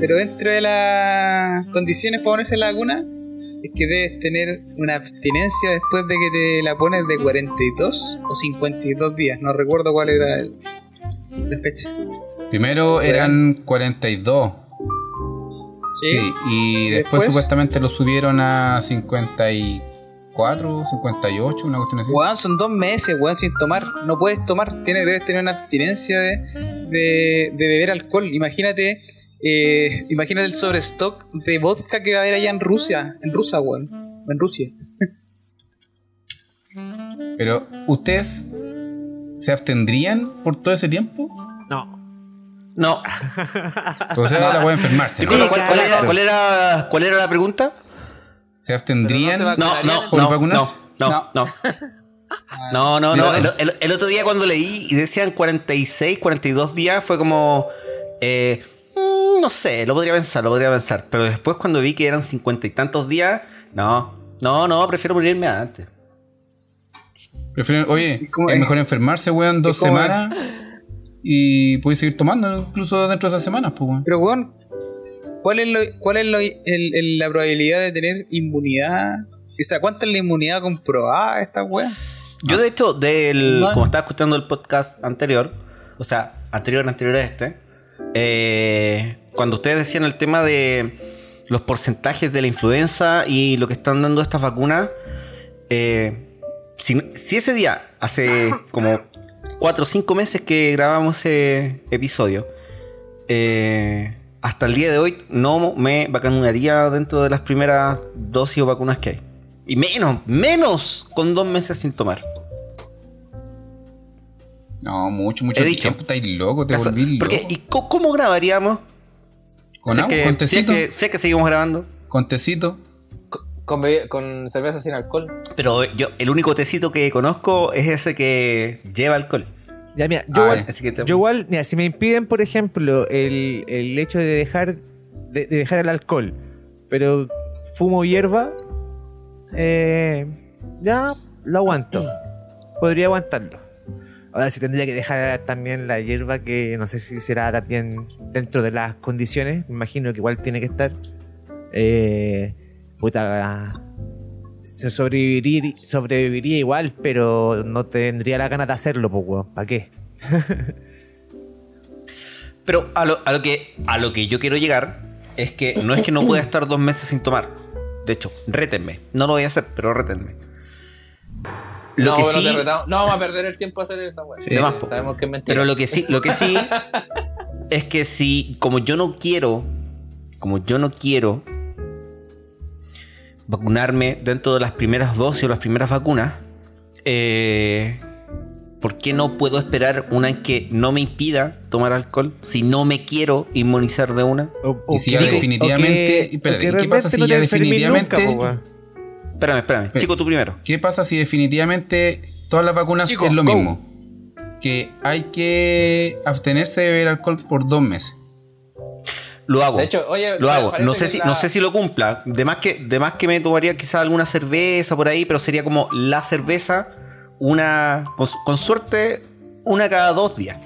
pero dentro de las condiciones para ponerse la vacuna es que debes tener una abstinencia después de que te la pones de 42 o 52 días no recuerdo cuál era el- la fecha
Primero eran 42. Sí, y después,
Después-
supuestamente lo subieron a 54, 58, una cuestión así.
Weón, son dos meses, weón, sin tomar. No puedes tomar, tienes, debes tener una abstinencia de, de, de beber alcohol. Imagínate, eh, imagínate el sobrestock de vodka que va a haber allá en Rusia, en Rusia, weón. En Rusia.
Pero, ¿ustedes se abstendrían por todo ese tiempo?
No.
No.
O sea, la puede enfermarse. ¿no?
¿cuál, cuál era, cuál era, cuál era la pregunta?
¿Se abstendrían?
No se
No,
¿Vacunarían
no,
por
no, no,
vacunarse?
no,
No.
no. No, no, no. El, el- el otro día cuando leí y decían 46, 42 días, fue como. eh, mm, no sé, lo podría pensar, lo podría pensar. Pero después cuando vi que eran cincuenta y tantos días, no, no, no, prefiero morirme antes.
Prefieren- oye,
¿Cómo
es mejor enfermarse, weón, dos
¿Cómo es?
Y puedes seguir tomando incluso dentro de esas semanas, pues, weón.
Pero, weón, ¿cuál es, lo, cuál es lo- el- el- la probabilidad de tener inmunidad? O sea, ¿cuánta es la inmunidad comprobada de esta weá?
Yo, de hecho, del,
No.
como estaba escuchando el podcast anterior, o sea, anterior, anterior a este, eh, cuando ustedes decían el tema de los porcentajes de la influenza y lo que están dando estas vacunas, eh, si, si ese día, hace como 4 o 5 meses que grabamos ese episodio, eh, hasta el día de hoy no me vacunaría dentro de las primeras dosis o vacunas que hay. Y menos, menos con dos meses sin tomar.
No, mucho, mucho
He dicho.
tiempo. Estáis loco, te
Caso-
volví
porque,
loco.
¿Y cómo grabaríamos?
Con
es
agua,
que,
con tecito.
que, si es que seguimos grabando.
Con tecito.
Con, cerveza sin alcohol.
Pero yo, el único tecito que conozco es ese que lleva alcohol.
Ya, mira, yo,
Ah,
igual,
ya.
Así que te-
yo igual, mira, si me impiden, por ejemplo, el, el hecho de dejar de, de dejar el alcohol, pero fumo hierba, eh, ya lo aguanto. Podría aguantarlo. Ahora, si tendría que dejar también la hierba, que no sé si será también dentro de las condiciones, me imagino que igual tiene que estar. Eh, puta, sobreviviría, sobreviviría igual, pero no tendría la ganas de hacerlo, pues, weón. ¿Para qué?
Pero a lo, a lo que, a lo que yo quiero llegar es que no es que no pueda estar dos meses sin tomar. De hecho, rétenme. No lo voy a hacer, pero rétenme. Lo
no,
que sí,
te retamos. no vamos a perder el tiempo a hacer esa weá.
Sí.
Sabemos que es mentira.
pero lo que sí, lo que sí es que si, como yo no quiero, como yo no quiero vacunarme dentro de las primeras dosis o las primeras vacunas, eh, ¿por qué no puedo esperar una en que no me impida tomar alcohol si no me quiero inmunizar de una?
O- o
Y si
que-
ya
o
definitivamente-
que-
espérate, ¿qué pasa si
no
ya definitivamente-
nunca.
Espérame, espérame.
Pe-
Chico, tú primero.
¿Qué pasa si definitivamente todas las vacunas
Chicos,
es lo
go.
mismo? Que hay que abstenerse de beber alcohol por dos meses.
Lo hago.
De hecho, oye,
lo hago. No sé, si,
la-
no sé si lo cumpla. De más, que, de más que me tomaría quizás alguna cerveza por ahí, pero sería como la cerveza, una. Con, con suerte, una cada dos días.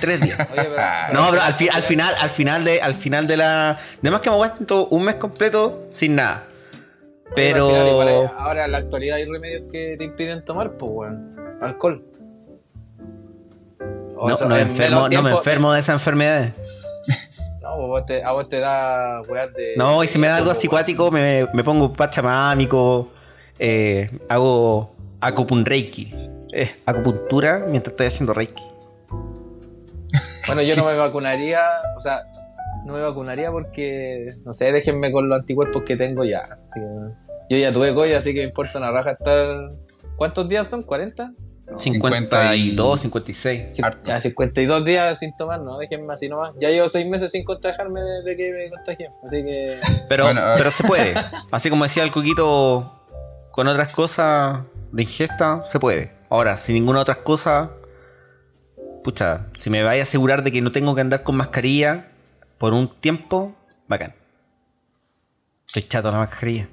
Tres días.
Oye, pero-
No, pero al, fi- al final, al final de, al final de la. De más que me aguanto un mes completo sin nada. Pero.
Al final, igual ahora en la actualidad hay remedios que te impiden tomar, pues, weón. Alcohol. O
No,
sea,
no me
en
enfermo, no me enfermo de esa enfermedad.
No, vos te, a vos te da weas de.
No, y si me da algo
como,
así
weón.
cuático, me, me pongo pachamámico, eh, hago acupunreiki. Eh, acupuntura mientras estoy haciendo reiki.
Bueno, yo no me vacunaría, o sea, no me vacunaría porque, no sé, déjenme con los anticuerpos que tengo ya. Yo ya tuve COVID, así que me importa una raja estar. ¿Cuántos días son? ¿40?
52, 56.
Sí,
Harto.
ya 52 días sin tomar, no, déjenme así nomás. Ya llevo 6 meses sin contagiarme desde que me contagié, así que.
Pero,
Bueno, ah.
pero se puede. Así como decía el Coquito, con otras cosas de ingesta, se puede. Ahora, sin ninguna otra cosa, pucha, si me vais a asegurar de que no tengo que andar con mascarilla por un tiempo, bacán. Estoy chato de la mascarilla.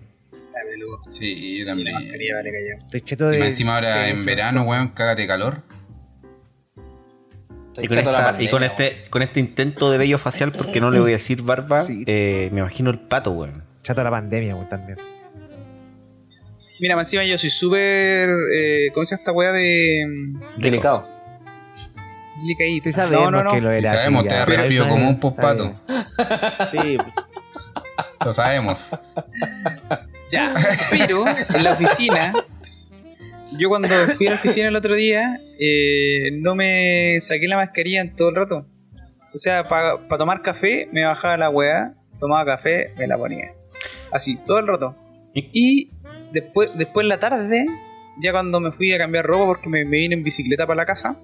Sí, yo
Sí, la
también.
mascarilla vale callado.
Estoy cheto
Y más encima ahora
de
en verano,
cosas.
weón, cágate de calor.
estoy
Y con, y este, con este intento de vello facial, porque no le voy a decir barba,
Sí.
eh, me imagino el pato, weón.
Chato la pandemia, weón, también.
Mira, más encima yo soy súper. Eh, ¿Cómo se llama esta weá de. mm,
Delicado.
Delicadito?
Sí sabemos
no, no, no.
que lo
Sí
era.
sabemos,
así
te
está
como un pospato.
Sí,
Lo sabemos.
Ya, pero en la oficina, yo cuando fui a la oficina el otro día, eh, no me saqué la mascarilla en todo el rato. O sea, para tomar café, me bajaba la weá, tomaba café, me la ponía. Así, todo el rato. Y después, después en la tarde, ya cuando me fui a cambiar ropa porque me, me vine en bicicleta para la casa,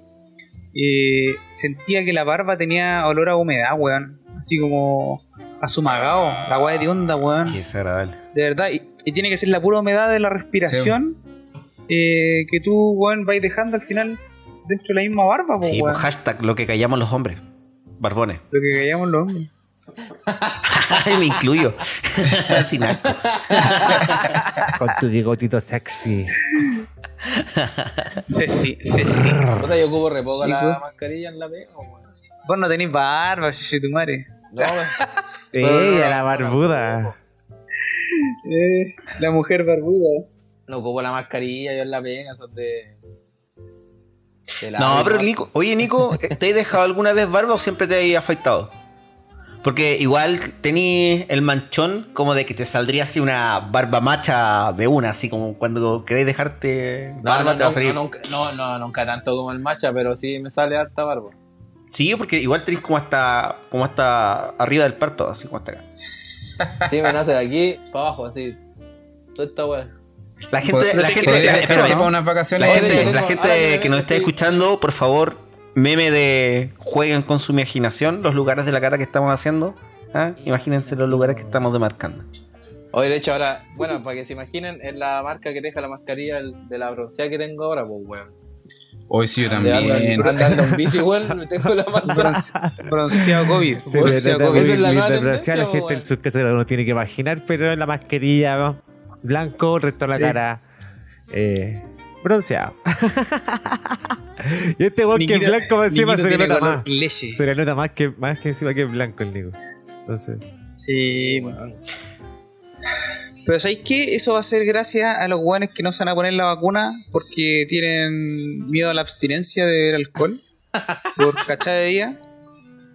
eh, sentía que la barba tenía olor a humedad, weón. Así como asumagado. La weá de onda, weón.
Qué desagradable.
De verdad, y, y tiene que ser la pura humedad de la respiración eh, que tú, weón, vais dejando al final dentro de la misma barba, po,
Sí,
weón.
pues hashtag lo que callamos los hombres. Barbones.
Lo que callamos los hombres.
Ay, me incluyo. Sin asco.
con tu bigotito sexy.
Ceci, Ceci.
Puta, yo ocupo re poco
Sí,
la
pues.
mascarilla en la pega, weón.
Vos no tenés barba, chuche tu madre.
No, weón. No, no,
la barbuda.
Eh, la mujer barbuda.
no ocupo la mascarilla, yo en la pega, son de. de la-
No, pero Nico, oye Nico, ¿te has dejado alguna vez barba o siempre te has afeitado? Porque igual tenís el manchón como de que te saldría así una barba macha de una, así como cuando queréis dejarte
No,
barba
no,
te va a
no,
salir.
no, nunca, no, no, nunca tanto como el macha, pero sí me sale harta barba.
Sí, porque igual tenés como hasta como hasta arriba del párpado, así como hasta acá.
Sí, me nace de aquí para abajo, así. Toda esta weá.
La gente, la gente, la-
dejar
espérame,
para unas vacaciones.
La
Oye,
gente,
que
nos esté escuchando, por favor, meme de jueguen con su imaginación los lugares de la cara que estamos haciendo. ¿ah? Imagínense los lugares que estamos demarcando.
Oye, de hecho, ahora, bueno, para que se imaginen, es la marca que deja la mascarilla de la bronceada que tengo ahora, pues, weón.
Hoy sí, yo también.
andando en bici, weón, me tengo la manzana.
Bronceado COVID.
Se
bronceado
ve
COVID.
Esa es la nueva
la
tendencia,
la gente
weón.
en sus casas no tiene que imaginar, pero en la mascarilla ¿no? blanco, el resto de la
Sí.
cara eh, bronceado. y este weón que es blanco encima se le nota más.
leche.
Se le nota más que, más que encima que es blanco el Nico. Entonces,
Sí, weón. Pero ¿sabéis qué? Eso va a ser gracias a los guanes que no se van a poner la vacuna porque tienen miedo a la abstinencia de beber alcohol por cachada de día.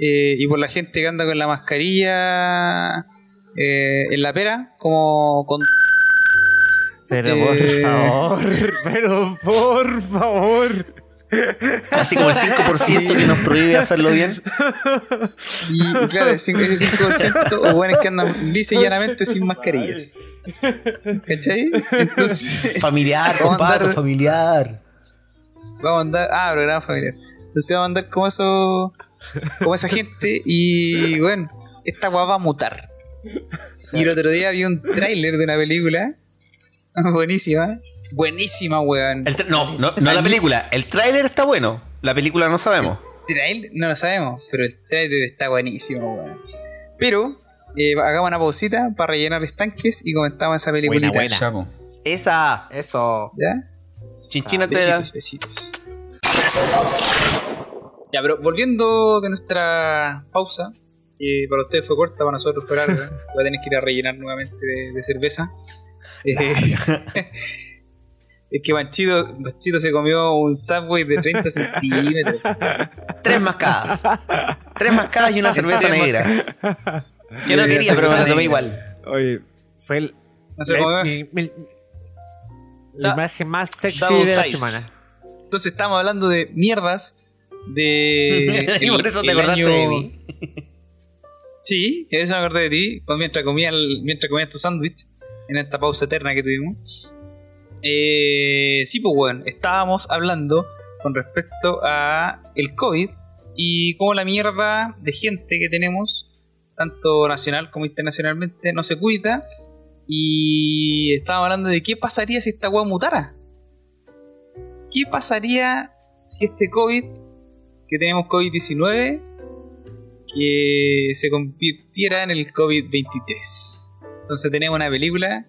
eh, y por la gente que anda con la mascarilla eh, en la pera, como con
Pero por
Eh.
favor, pero por favor.
Así como el 5% que nos prohíbe hacerlo bien.
Y claro, ese 5%, ese 5% o buenos que andan lisa y llanamente sin mascarillas. ¿Cachai? Entonces,
Familiar, compadre, familiar.
vamos a andar. Ah, programa familiar. Entonces vamos a andar como eso. Como esa gente. Y bueno, esta guapa va a mutar. Y el otro día vi un tráiler de una película. Buenísima. Buenísima, weón.
El no, no, no la película. El tráiler está bueno. La película no sabemos.
Trail no lo sabemos, pero el trailer está buenísimo, weón. Pero, eh, hagamos una pausita para rellenar estanques y comentamos esa peliculita.
Buena, buena.
Esa
Eso.
¿Ya?
chinchina te
Besitos, besitos. Ya, pero volviendo de nuestra pausa, que para ustedes fue corta, para nosotros fue larga, voy a tener que ir a rellenar nuevamente de, de cerveza. Eh, es que Manchito, Manchito se comió un Subway de 30 centímetros.
Tres mascadas. Tres mascadas y una cerveza
Tres
negra. Que no quería, pero me la tomé igual.
Oye, fue el-
No se
la, mi- mi- la imagen más sexy de la semana.
Entonces estamos hablando de mierdas de...
y por
el-
eso te
el
acordaste
año-
de mí.
Sí, eso me acordé de ti, pues mientras comías el- mientras comías tu sándwich, en esta pausa eterna que tuvimos. Eh, sí, pues bueno, estábamos hablando con respecto a el COVID y cómo la mierda de gente que tenemos, tanto nacional como internacionalmente, no se cuida. Y estábamos hablando de qué pasaría si esta weá mutara. ¿Qué pasaría si este COVID, que tenemos COVID-19, que se convirtiera en el COVID-23. Entonces tenemos una película,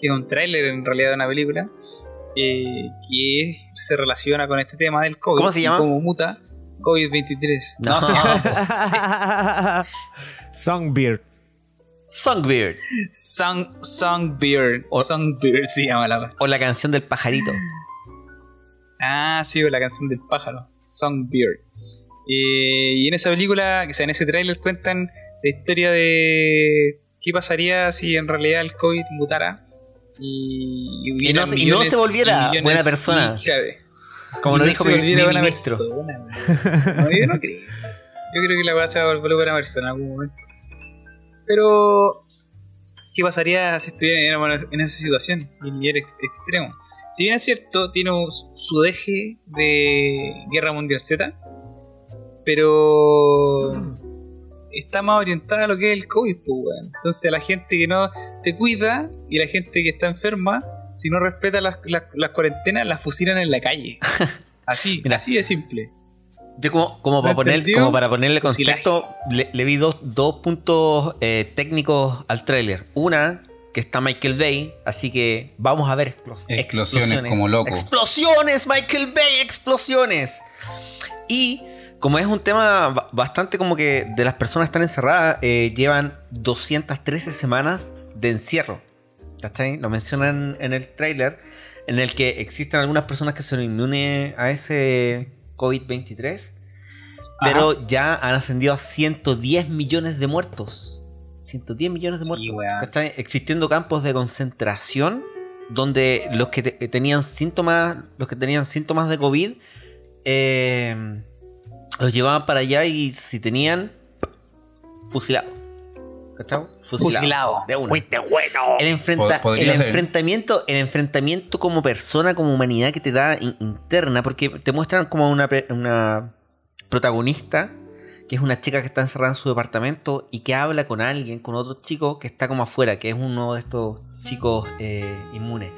que es un tráiler en realidad de una película, eh, que se relaciona con este tema del COVID.
¿Cómo se llama?
Cómo muta COVID-23.
No,
Songbeard.
Songbird.
Song, Songbird.
O-
Songbird se llama la
O la canción del pajarito.
Ah, sí, la canción del pájaro, Songbird. Eh, y en esa película, o sea, en ese tráiler cuentan la historia de qué pasaría si en realidad el COVID mutara y,
Y no se- y no se volviera buena persona. Como lo
no
dijo mi, mi
buena
ministro.
persona. No, yo no creo. Yo creo que la va se va a volver buena persona en algún momento. Pero, ¿qué pasaría si estuviera en esa situación? Y el ex- extremo. Si bien es cierto, tiene su deje de Guerra Mundial Z, pero está más orientada a lo que es el COVID, pues, weón. Entonces, a la gente que no se cuida y la gente que está enferma, si no respeta las, las, las cuarentenas, las fusilan en la calle. Así,
Mira.
así de simple.
Yo como, como,
¿No
para, poner, como para ponerle contexto, le, le vi dos, dos puntos eh, técnicos al tráiler. Una, que está Michael Bay, así que vamos a ver explos-
Explosiones como loco.
¡Explosiones, Michael Bay! ¡Explosiones! Y como es un tema ba- bastante como que de las personas que están encerradas, eh, llevan 213 semanas de encierro. ¿Cachai? Lo mencionan en el tráiler, en el que existen algunas personas que son inmunes a ese COVID-23, pero ya han ascendido a 110 millones de muertos. 110 millones de muertos.
Sí.
¿cachai? Existiendo campos de concentración donde los que te- tenían síntomas, los que tenían síntomas de COVID, eh, los llevaban para allá y si tenían, fusilados. ¿Cachai?
Fusilado.
De una.
¡Fuiste bueno!
El, enfrenta- enfrentamiento, el enfrentamiento como persona, como humanidad que te da in- interna, porque te muestran como una, protagonista, que es una chica que está encerrada en su departamento y que habla con alguien, con otro chico que está como afuera, que es uno de estos chicos eh, inmunes.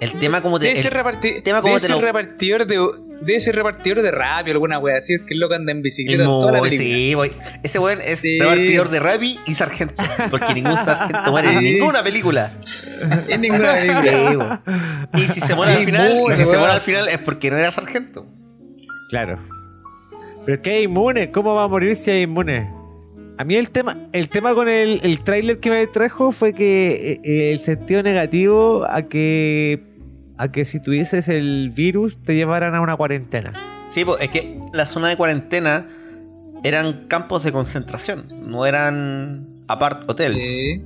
El tema como te... El- tema como
debe
te
ser
lo-
repartidor de debe ser repartidor de radio alguna wea así que el loco anda en bicicleta en toda la película.
sí, voy. Ese weón es
Sí.
repartidor de Rappi y sargento. Porque ningún sargento muere en ninguna película.
En ninguna película.
Sí, y si se muere al final, y si se muere al final es porque no era sargento.
Claro. Pero es que es inmune. ¿Cómo va a morir si es inmune? A mí el tema, el tema con el, el tráiler que me trajo fue que eh, eh, el sentido negativo a que a que si tuvieses el virus te llevaran a una cuarentena.
Sí, pues es que la zona de cuarentena eran campos de concentración, no eran apart hotels.
Sí.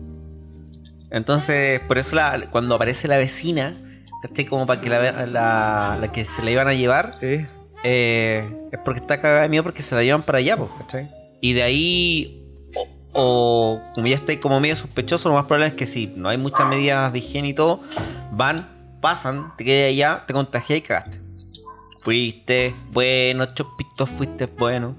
Entonces, por eso la- cuando aparece la vecina, ¿cachai? Como para que la, la- la que se la iban a llevar,
Sí.
eh, es porque está cagada de miedo porque se la llevan para allá, pues, ¿cachai? Y de ahí, o, o como ya estáis como medio sospechoso, lo más probable es que si no hay muchas medidas de higiene y todo, van, pasan, te quedas allá, te contagias y cagaste. Fuiste bueno, chopitos, fuiste bueno.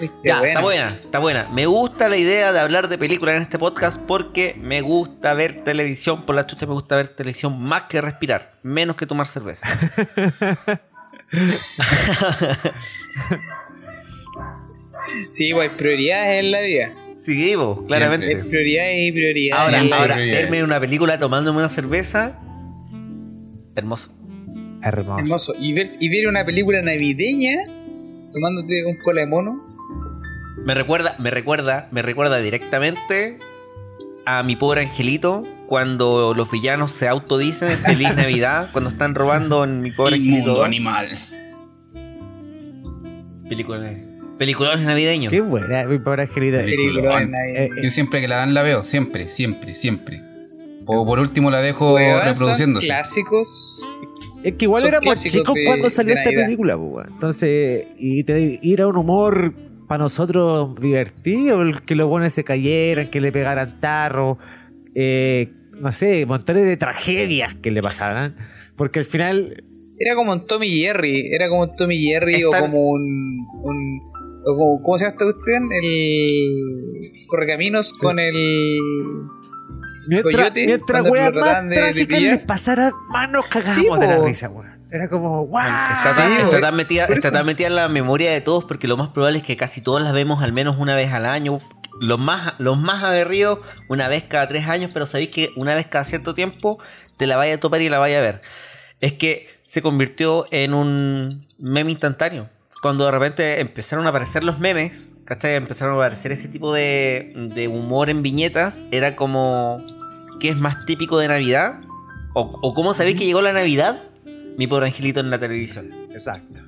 Viste,
Ya, está buena, está buena. Me gusta la idea de hablar de películas en este podcast porque me gusta ver televisión. Por la chucha me gusta ver televisión más que respirar, menos que tomar cerveza.
Sí, pues prioridades en la vida.
Seguimos, claramente.
Es prioridades y prioridades.
Ahora, ahora,
prioridades.
verme una película tomándome una cerveza. Hermoso.
Hermoso.
Hermoso. Y ver, y ver una película navideña tomándote un cola de mono.
Me recuerda, me recuerda, me recuerda directamente a mi pobre angelito cuando los villanos se autodicen Feliz Navidad cuando están robando en mi pobre angelito.
Inmundo
dos.
animal.
Película, películas navideños.
Qué buena, mi pobre angelita.
Película.
Eh,
Yo siempre que la dan la veo, siempre, siempre, siempre. O por último la dejo
son
reproduciéndose.
clásicos.
Es que igual éramos chicos
de-
cuando salió esta
Navidad.
película, pues. Entonces, y, te, y era un humor para nosotros divertido, el que los buenos se cayeran, que le pegaran tarro, eh, no sé, montones de tragedias que le pasaran. Porque al final,
Era como un Tommy Jerry. Era como un Tommy Jerry o como un. un o como- ¿Cómo se llama esta cuestión? El. Correcaminos con el.
Mientras,
Coyote,
mientras
lo
más
de-
trágicas les pasaran, más nos cagamos
Sí,
de la risa, weón. Era como, ¡guau!
Está, tan,
Sí,
está
güey.
tan metida, está tan metida en la memoria de todos porque lo más probable es que casi todos las vemos al menos una vez al año. Los más, los más aguerridos, una vez cada tres años, pero sabéis que una vez cada cierto tiempo te la vaya a topar y la vaya a ver. Es que se convirtió en un meme instantáneo. Cuando de repente empezaron a aparecer los memes, ¿cachai? Empezaron a aparecer ese tipo de, de humor en viñetas, era como, ¿qué es más típico de Navidad? ¿O, o cómo sabéis que llegó la Navidad? Mi pobre angelito en la televisión.
Exacto.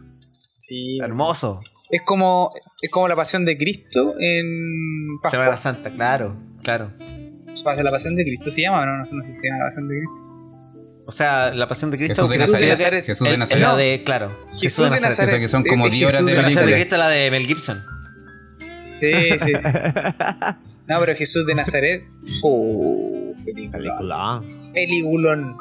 Sí.
Hermoso.
Es como, es como la pasión de Cristo en Pascua.
Semana Santa, claro, claro.
La pasión de Cristo se llama, o no, no, sé- no sé si se llama la pasión de Cristo.
O sea, la pasión de Cristo.
Jesús de
Jesús de
Nazaret.
Nazaret.
Jesús de
el-
Nazaret.
La de, claro.
Jesús de Nazaret.
Esa que son como
de
10 horas de
La pasión de
película.
Cristo es la de Mel Gibson.
Sí, sí. sí. No, pero Jesús de Nazaret. Oh, película.
Película.
Peliculón.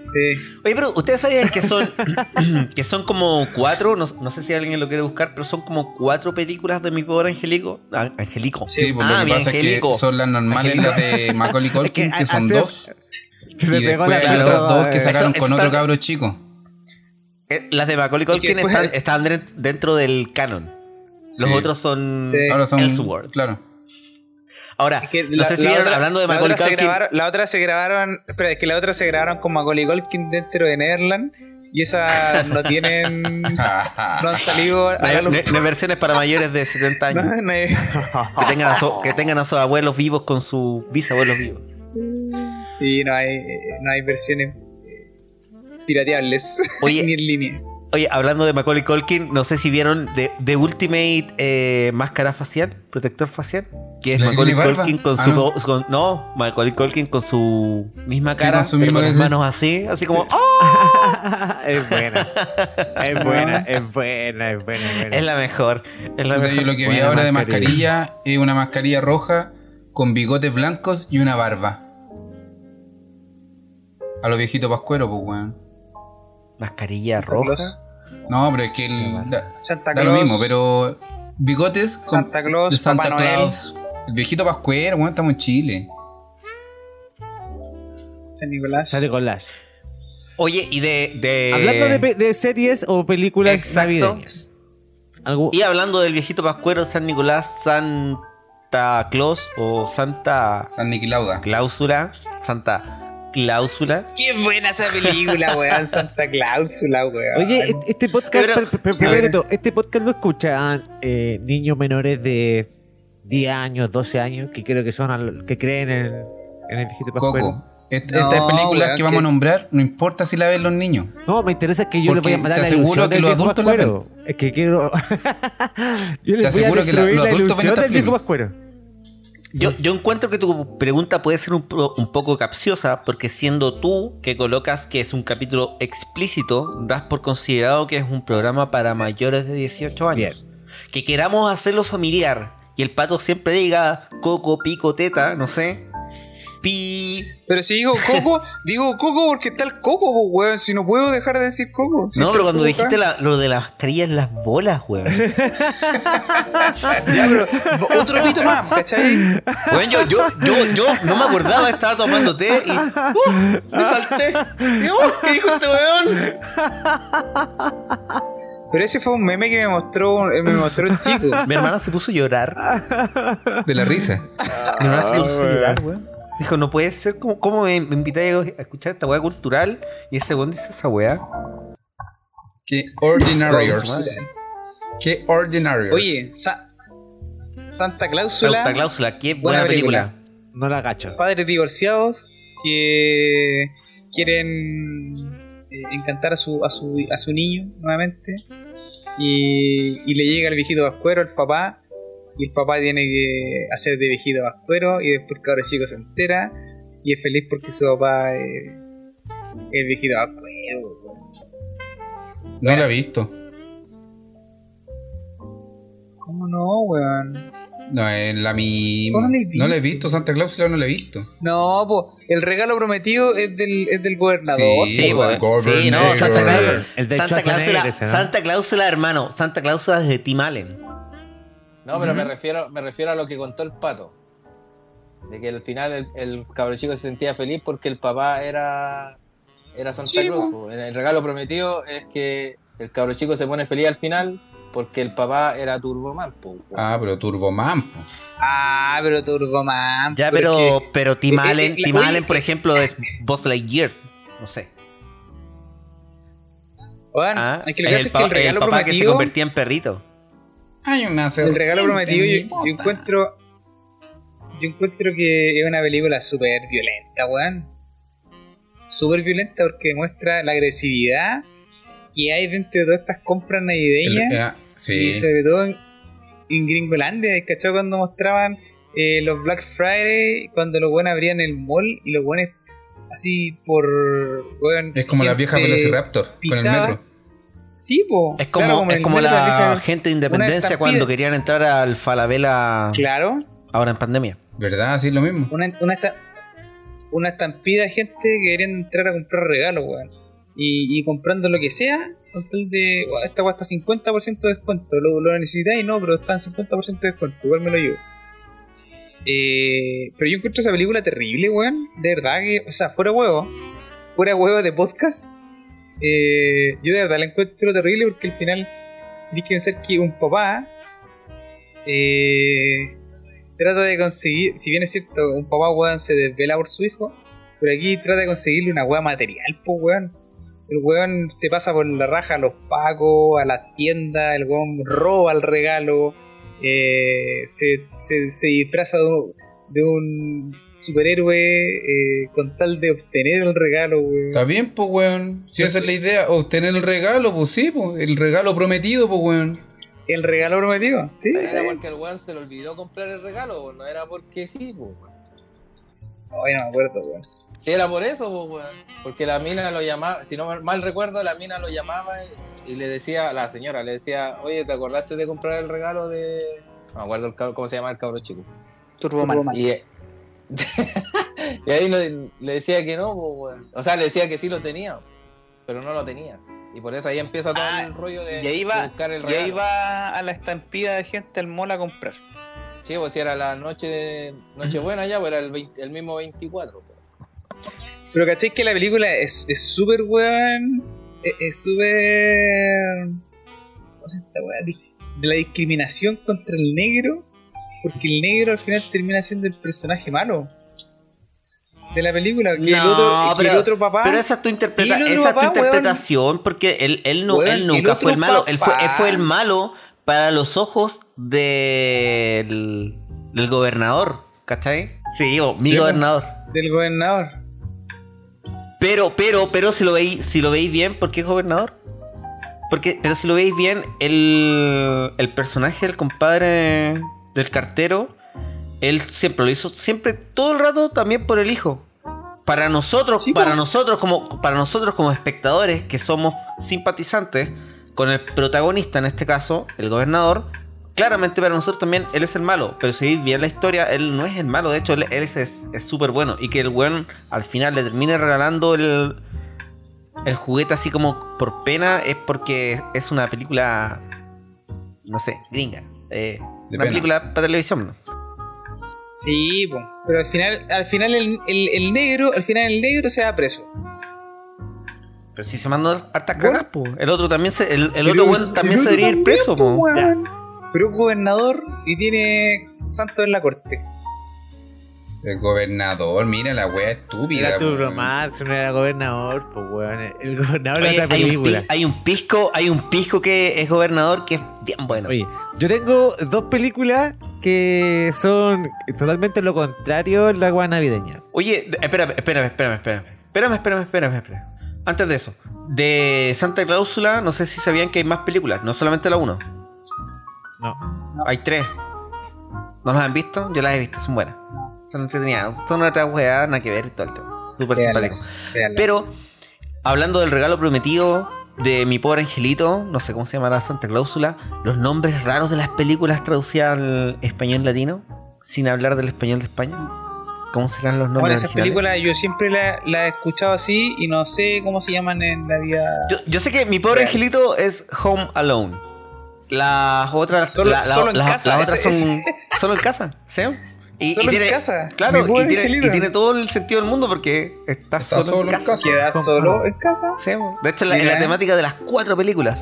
Sí.
Oye, pero ustedes sabían que son que son como cuatro, no, no sé si alguien lo quiere buscar, pero son como cuatro películas de mi pobre Angelico. Ah, Angelico.
Sí,
Ah,
lo que
mi
pasa es
Angelico.
que son las normales, las de Macaulay Culkin,
Es que
que, son
hace-
dos.
Se
Y después hay otras dos que sacaron
Eso
con
está-
otro cabro chico.
Las de Macaulay Culkin
después-
están, dentro del canon. Los
Sí.
otros son
Sí.
Ahora son.
Elseworld.
Claro.
Ahora,
Es que
no
la-
sé si
la
vieron,
otra-
hablando de
la
Macaulay
otra se grabaron- La otra se grabaron. Espera, es que la otra se grabaron con Macaulay Culkin dentro de Neverland. Y esas no tienen. no han salido a
No
la
hay- no hay- no hay versiones para mayores de 70 años.
Hay-
Que tengan, a su- que tengan a sus abuelos vivos con sus bisabuelos vivos.
Sí, no hay, no hay versiones eh, pirateables.
Oye.
ni en línea.
Oye, hablando de Macaulay Culkin, no sé si vieron The, The Ultimate eh, Máscara Facial, Protector Facial, que es
¿La que
Macaulay? Culkin con
Ah,
su...
no.
con- no, Macaulay Culkin con su misma
Sí,
cara,
con su misma
con las
sí.
manos así, así como... ¡oh!
es buena. Es buena, es buena, es buena. Es buena.
Es la mejor, es la mejor.
lo que vi ahora de
mascarilla.
mascarilla es una mascarilla roja con bigotes blancos y una barba. A los viejitos pascueros, pues, weón.
Mascarilla
Santa
roja.
Claus.
No, pero es que el, da,
Santa
da
Claus.
lo mismo, pero bigotes con
Santa Claus,
de Santa
Papá Noel.
Claus. El viejito pascuero, weón, estamos en Chile.
San Nicolás.
Con Lash.
Oye, y de... de-
Hablando de, series o películas
Exacto.
navideñas. Algo,
Y hablando del viejito pascuero, San Nicolás, Santa Claus o Santa
San Niquilauda.
Cláusula, Santa Cláusula.
Qué buena esa película, weón. Santa Cláusula, weón.
Oye, et- este podcast,
Pero-
primero
ver.
que todo, este podcast lo escuchan eh, niños menores de 10 años, 12 años, que creo que son al- que creen en, en el viejito pascuero.
Coco. Est-
No,
Estas películas
weón,
que vamos a nombrar, no importa si la ven los niños.
No, me interesa que yo le voy a matar
te aseguro que los adultos la
pascuero. Es que quiero. yo les voy a
aseguro que la- los
la
adultos ven
ilusión
estas películas.
Yo, yo encuentro que tu pregunta puede ser un poco capciosa porque siendo tú que colocas que es un capítulo explícito, das por considerado que es un programa para mayores de 18 años. Que queramos hacerlo familiar y el pato siempre diga coco, pico, teta, no sé. Pi.
Pero si digo coco, digo coco porque está el coco, po, weón. Si no puedo dejar de decir coco. Si
No, pero cuando dijiste la- lo de las mascarillas en las bolas, weón.
Ya, pero otro pito más, ¿cachai?
Weón, yo, yo, yo, yo no me acordaba, estaba tomando té y. ¡uh! me salté. Y, ¡uh! ¿Qué dijo este weón?
Pero ese fue un meme que me mostró, eh, me mostró el chico.
Mi hermana se puso a llorar.
De la risa.
Mi hermana se puso a llorar, weón. Dijo, no puede ser, ¿cómo, cómo me, me invitáis a escuchar esta weá cultural? Y ese weón dice esa weá.
Qué ordinarios. Qué ordinarios.
Oye, Sa- Santa Cláusula,
Santa Cláusula, qué
Buena
buena película.
No la agacho.
padres divorciados que quieren eh, encantar a su, a su, a su niño nuevamente. Y, y le llega el viejito vascuero, el papá, y el papá tiene que hacer de viejito vascuero, y después el cabro chico se entera, y es feliz porque su papá es el viejito vascuero.
No la he visto.
¿Cómo no, weón?
No, es la misma.
¿Cómo no la he
No la he
visto?
Santa Clausula no la he visto.
No, po, el regalo prometido es del, es del gobernador.
Sí,
Sí.
Gobernador.
Sí, no, Santa
de
Santa Cláusula,
¿no?
Santa Cláusula, hermano. Santa Cláusula es de Tim Allen.
No, pero me refiero, me refiero a lo que contó el pato. De que al final el, el cabro chico se sentía feliz porque el papá era, era Santa
Sí, po.
El regalo prometido es que el cabro chico se pone feliz al final porque el papá era Turboman.
Ah, pero Turboman.
Ah, pero Turboman.
Ya,
pero
pero, Tim Allen, Tim Allen, por ejemplo, es Buzz Lightyear. No sé.
weón,
Ah,
es que lo que
el,
es que el
papá que se convertía en perrito.
Hay una
el regalo prometido,
en
yo, yo encuentro. Yo encuentro que es una película súper violenta, weón. Súper violenta porque muestra la agresividad que hay dentro de todas estas compras
El-
navideñas.
ah,
Y sobre todo en, en Gringolandia, ¿cachai? Cuando mostraban eh, los Black Friday, cuando los buenos abrían el mall y los buenos así por. weón,
Es como la vieja Velociraptor con el metro.
Sí, po.
Es como,
Claro,
es como la gente de Independencia cuando querían entrar al Falabella
Claro,
ahora en pandemia.
¿Verdad? Sí, es lo mismo.
una, una, esta- una estampida de gente que querían entrar a comprar regalos, weón. Y, y comprando lo que sea, con tal de. "Guau, Esta cuesta 50% de descuento. Lo, lo necesitáis, no, pero está en 50% de descuento. Igual me lo llevo. Eh, pero yo encuentro esa película terrible, weón. De verdad que. O sea, fuera huevo. Fuera huevo de podcast. Eh, yo de verdad la encuentro terrible porque al final. Tienes que pensar que un papá. Eh, trata de conseguir, si bien es cierto, un papá, weón, se desvela por su hijo, pero aquí trata de conseguirle una weá material, pues, weón. El weón se pasa por la raja a los pacos, a las tiendas, el weón roba el regalo, eh, se, se, se disfraza de un, de un superhéroe eh, con tal de obtener el regalo, weón.
Está bien, pues, weón. Si
Pues
esa es
sí.
la idea, obtener el regalo, pues sí, pues. El regalo prometido, pues, weón.
El regalo prometido, ¿sí?
Era porque el weón se le olvidó comprar el regalo, po, no era porque sí, po, weón.
Ay, no me acuerdo, weón.
Si era por eso, po, weón. Porque la mina lo llamaba, si no mal recuerdo, la mina lo llamaba y, y le decía, la señora le decía, oye, ¿te acordaste de comprar el regalo de. No me acuerdo el cómo se llama el cabro chico.
Turboman.
Y, y ahí le, le decía que no. O sea, le decía que sí lo tenía, pero no lo tenía. Y por eso ahí empieza todo
Ah,
el rollo de,
Y ahí
de
va,
buscar el
y ahí
regalo.
va a la estampida de gente al mall a comprar.
Sí, pues si era la noche de Nochebuena ya, pues era el, 20 el mismo 24. pues.
Pero caché que la película es es súper weón. Es es súper. ¿Cómo se esta weá? De la discriminación contra el negro. Porque el negro al final termina siendo el personaje malo. De la película. Que, el,
No,
que
pero-
el otro papá.
Pero esa es tu, interpreta- esa es tu
papá,
interpretación, porque él, él, no,
Weón,
él nunca fue el malo. Él fue,
papá.
él fue el malo para los ojos del, del gobernador. ¿Cachai? Sí, o mi
Sí,
gobernador.
Del gobernador.
Pero, pero, pero si lo veis, si lo veis bien, ¿por qué es gobernador? Porque, pero si lo veis bien, el, el personaje del compadre del cartero, él siempre lo hizo, siempre, todo el rato también por el hijo. Para nosotros,
Sí,
para nosotros como, para nosotros como espectadores que somos simpatizantes con el protagonista, en este caso, el gobernador, claramente para nosotros también él es el malo. Pero si bien la historia, él no es el malo, de hecho él, él es- súper bueno. Y que el weón al final le termine regalando el, el juguete así como por pena es porque es una película, no sé, gringa. Eh, una
pena.
película para televisión. ¿no?
Sí, po. pero al final, al final el, el- el negro, al final el negro se va preso.
Pero si se mandó hartas cagas, po. El otro también se, el, el otro
el-
también se debería ir preso,
po. Pero es gobernador y tiene santo en la corte.
El gobernador, mira la wea estúpida.
Era tu si no era gobernador, pues weón. El gobernador
Oye,
de otra
hay, un
película.
hay un pisco, hay un pisco que es gobernador que es bien bueno.
Oye, yo tengo dos películas que son totalmente lo contrario en la agua navideña.
Oye, espérame, espérame, espérame, espérame. Espérame, espérame, espérame, espérame. Antes de eso, de Santa Cláusula, no sé si sabían que hay más películas, no solamente la uno.
No.
Hay tres. ¿No las han visto? Yo las he visto, son buenas. Son entretenidas. Son otras weas, nada que ver todo el tema. Súper simpático. Pero, hablando del regalo prometido de mi pobre angelito, no sé cómo se llamará Santa Cláusula, los nombres raros de las películas traducidas al español latino, sin hablar del español de España. ¿Cómo serán los nombres
Bueno, esas películas yo siempre las la he escuchado así y no sé cómo se llaman en la vida.
Yo, yo sé que mi pobre
Real.
angelito es Home Alone. Las otras,
Solo-
la- la-
solo en casa,
las otras son solo en casa, ¿sí? Y,
Solo
y
en
tiene,
casa.
Claro, y tiene, y tiene todo el sentido del mundo porque está,
Está
solo, en casa.
¿Queda solo en casa?
Sí, de hecho, la, en la temática de las cuatro películas.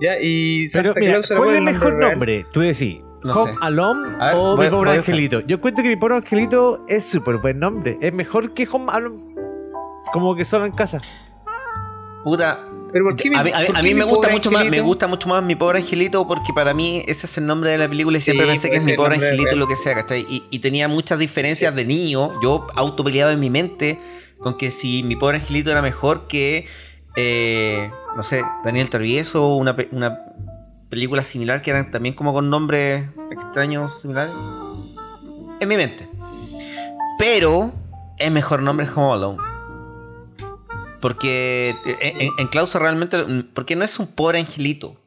Ya, y
Pero mira, ¿cuál es el mejor
real?
nombre? Tú decís,
No
Home
sé.
Alone
ver,
o
voy-
Mi Pobre Angelito. Yo cuento que Mi Pobre Angelito es súper buen nombre. Es mejor que Home Alone. Como que solo en casa.
Puta.
Pero ¿por qué mi-
a mí, a me gusta mucho más, me gusta mucho más mi pobre angelito porque para mí ese es el nombre de la película y
Sí,
siempre pensé que es mi pobre angelito lo que sea, ¿cachai? Y, y tenía muchas diferencias de niño. Yo autopeleaba en mi mente con que si mi pobre angelito era mejor que, eh, no sé, Daniel Travieso o una, una película similar que eran también como con nombres extraños similares. En mi mente. Pero es mejor nombre Home Alone. Porque en, en, en realmente. Porque no es un pobre angelito.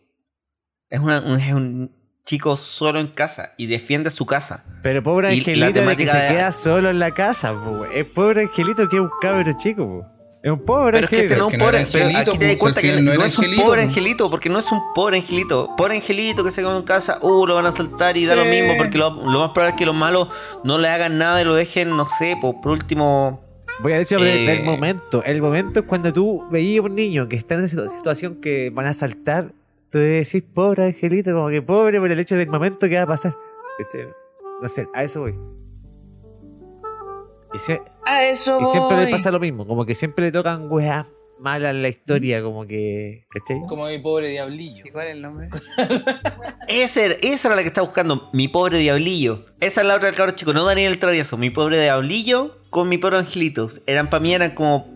Es, una- un, es un chico solo en casa y defiende su casa.
Pero pobre
Y la
Angelito de que
temática
se
de-
queda solo en la casa. po. Es pobre Angelito que es un cabro chico. po. Es un pobre
Pero es que este no
Angelito.
es
que
un
no
pobre.
era
pero
angelito,
aquí te das cuenta que no,
no
es un
angelito,
pobre angelito. Porque no es un pobre angelito. Pobre angelito que se queda en casa. Uh, lo van a saltar y da lo mismo. Porque lo, lo más probable es que los malos no le hagan nada y lo dejen, no sé, po, por último.
Voy a decir del-
Eh.
del momento. El momento es cuando tú veías a un niño que está en esa situ- situación que van a saltar. Tú decís, pobre Angelito, como que pobre por el hecho del momento que va a pasar. No sé, a eso voy. Y, sie-
A eso
y siempre le pasa lo mismo, como que siempre le tocan weas malas en la historia, como que. ¿Cachai?
Como mi pobre diablillo.
¿Y cuál es el nombre?
Esa era, esa era la que estaba buscando, mi pobre diablillo. Esa es la otra del cabro chico, no Daniel el Travieso, mi pobre diablillo con mi pobre angelito. Eran para mí eran como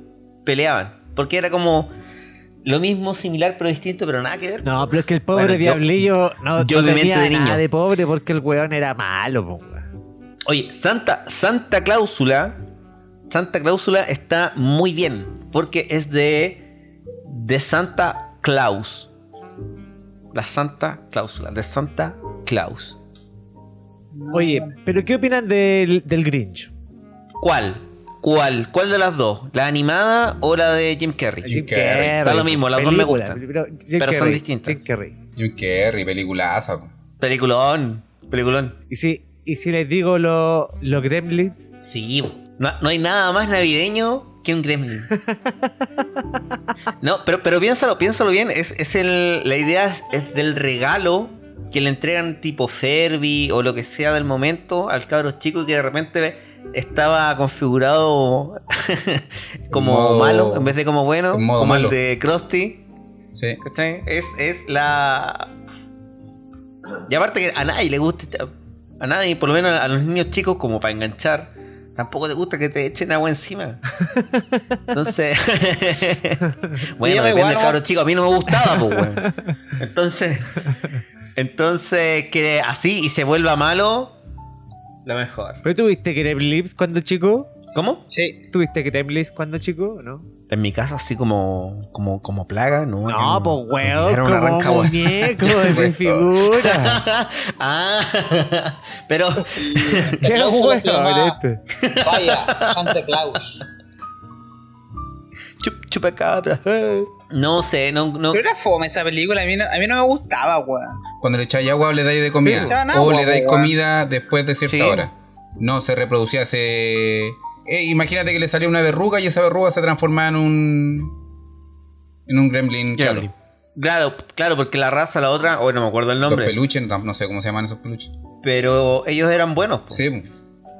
peleaban, porque era como lo mismo, similar pero distinto, pero nada que ver.
No, pero es que el pobre
Bueno, yo-
diablillo no,
yo
no
mi mente
tenía
de niño.
nada de pobre porque el weón era malo, po.
Oye, Santa, Santa Cláusula, Santa Cláusula está muy bien, porque es de, de Santa Claus. La Santa Cláusula, de Santa Claus.
Oye, pero ¿qué opinan del, del Grinch?
¿Cuál? ¿Cuál? ¿Cuál de las dos? ¿La animada o la de Jim Carrey?
Jim Carrey.
Da lo mismo, las dos me
película,
gustan.
Pero, Jim
Pero son distintas.
Jim Carrey.
Jim Carrey, peliculaza.
Peliculón, peliculón.
¿Y si, y si les digo los los gremlins?
Sí, no, no hay nada más navideño que un gremlin. No, pero, pero piénsalo, piénsalo bien. Es, es el, la idea es, es del regalo que le entregan tipo Ferbi o lo que sea del momento al cabro chico y que de repente estaba configurado como
Modo-
malo en vez de como bueno, como
malo.
el de Krusty.
Sí.
¿Cachai? Es, es la. Y aparte que a nadie le gusta. A nadie, por lo menos a los niños chicos, como para enganchar, Tampoco te gusta que te echen agua encima. Entonces. bueno,
llama
depende
igual,
del cabro chico. A mí no me gustaba, pues, weón. Entonces. Entonces, que así y se vuelva malo. Lo mejor.
¿Pero tuviste Gremlins cuando chico?
¿Cómo?
Sí.
¿Tuviste Gremlins cuando chico no?
En mi casa, así como, como, como plaga, ¿no?
No, pues
era
weón, como
arranca,
muñeco de figura.
ah, pero.
Qué weón este.
Vaya, Santa Claus.
Chup, chupacabra. No sé, no, no.
Pero era fome esa película, a mí no, a mí no me gustaba, weón.
Cuando le echáis agua le dais de comida. o le dais
weón.
comida después de cierta
Sí.
hora. No se reproducía hace. Eh, imagínate que le salía una verruga y esa verruga se transformaba en un. En un gremlin, claro.
Gremlin. Claro, claro, porque la raza, la otra, hoy no me acuerdo el
Los
nombre,
peluches, no, no sé cómo se llaman esos peluches.
pero ellos eran buenos. po.
Sí,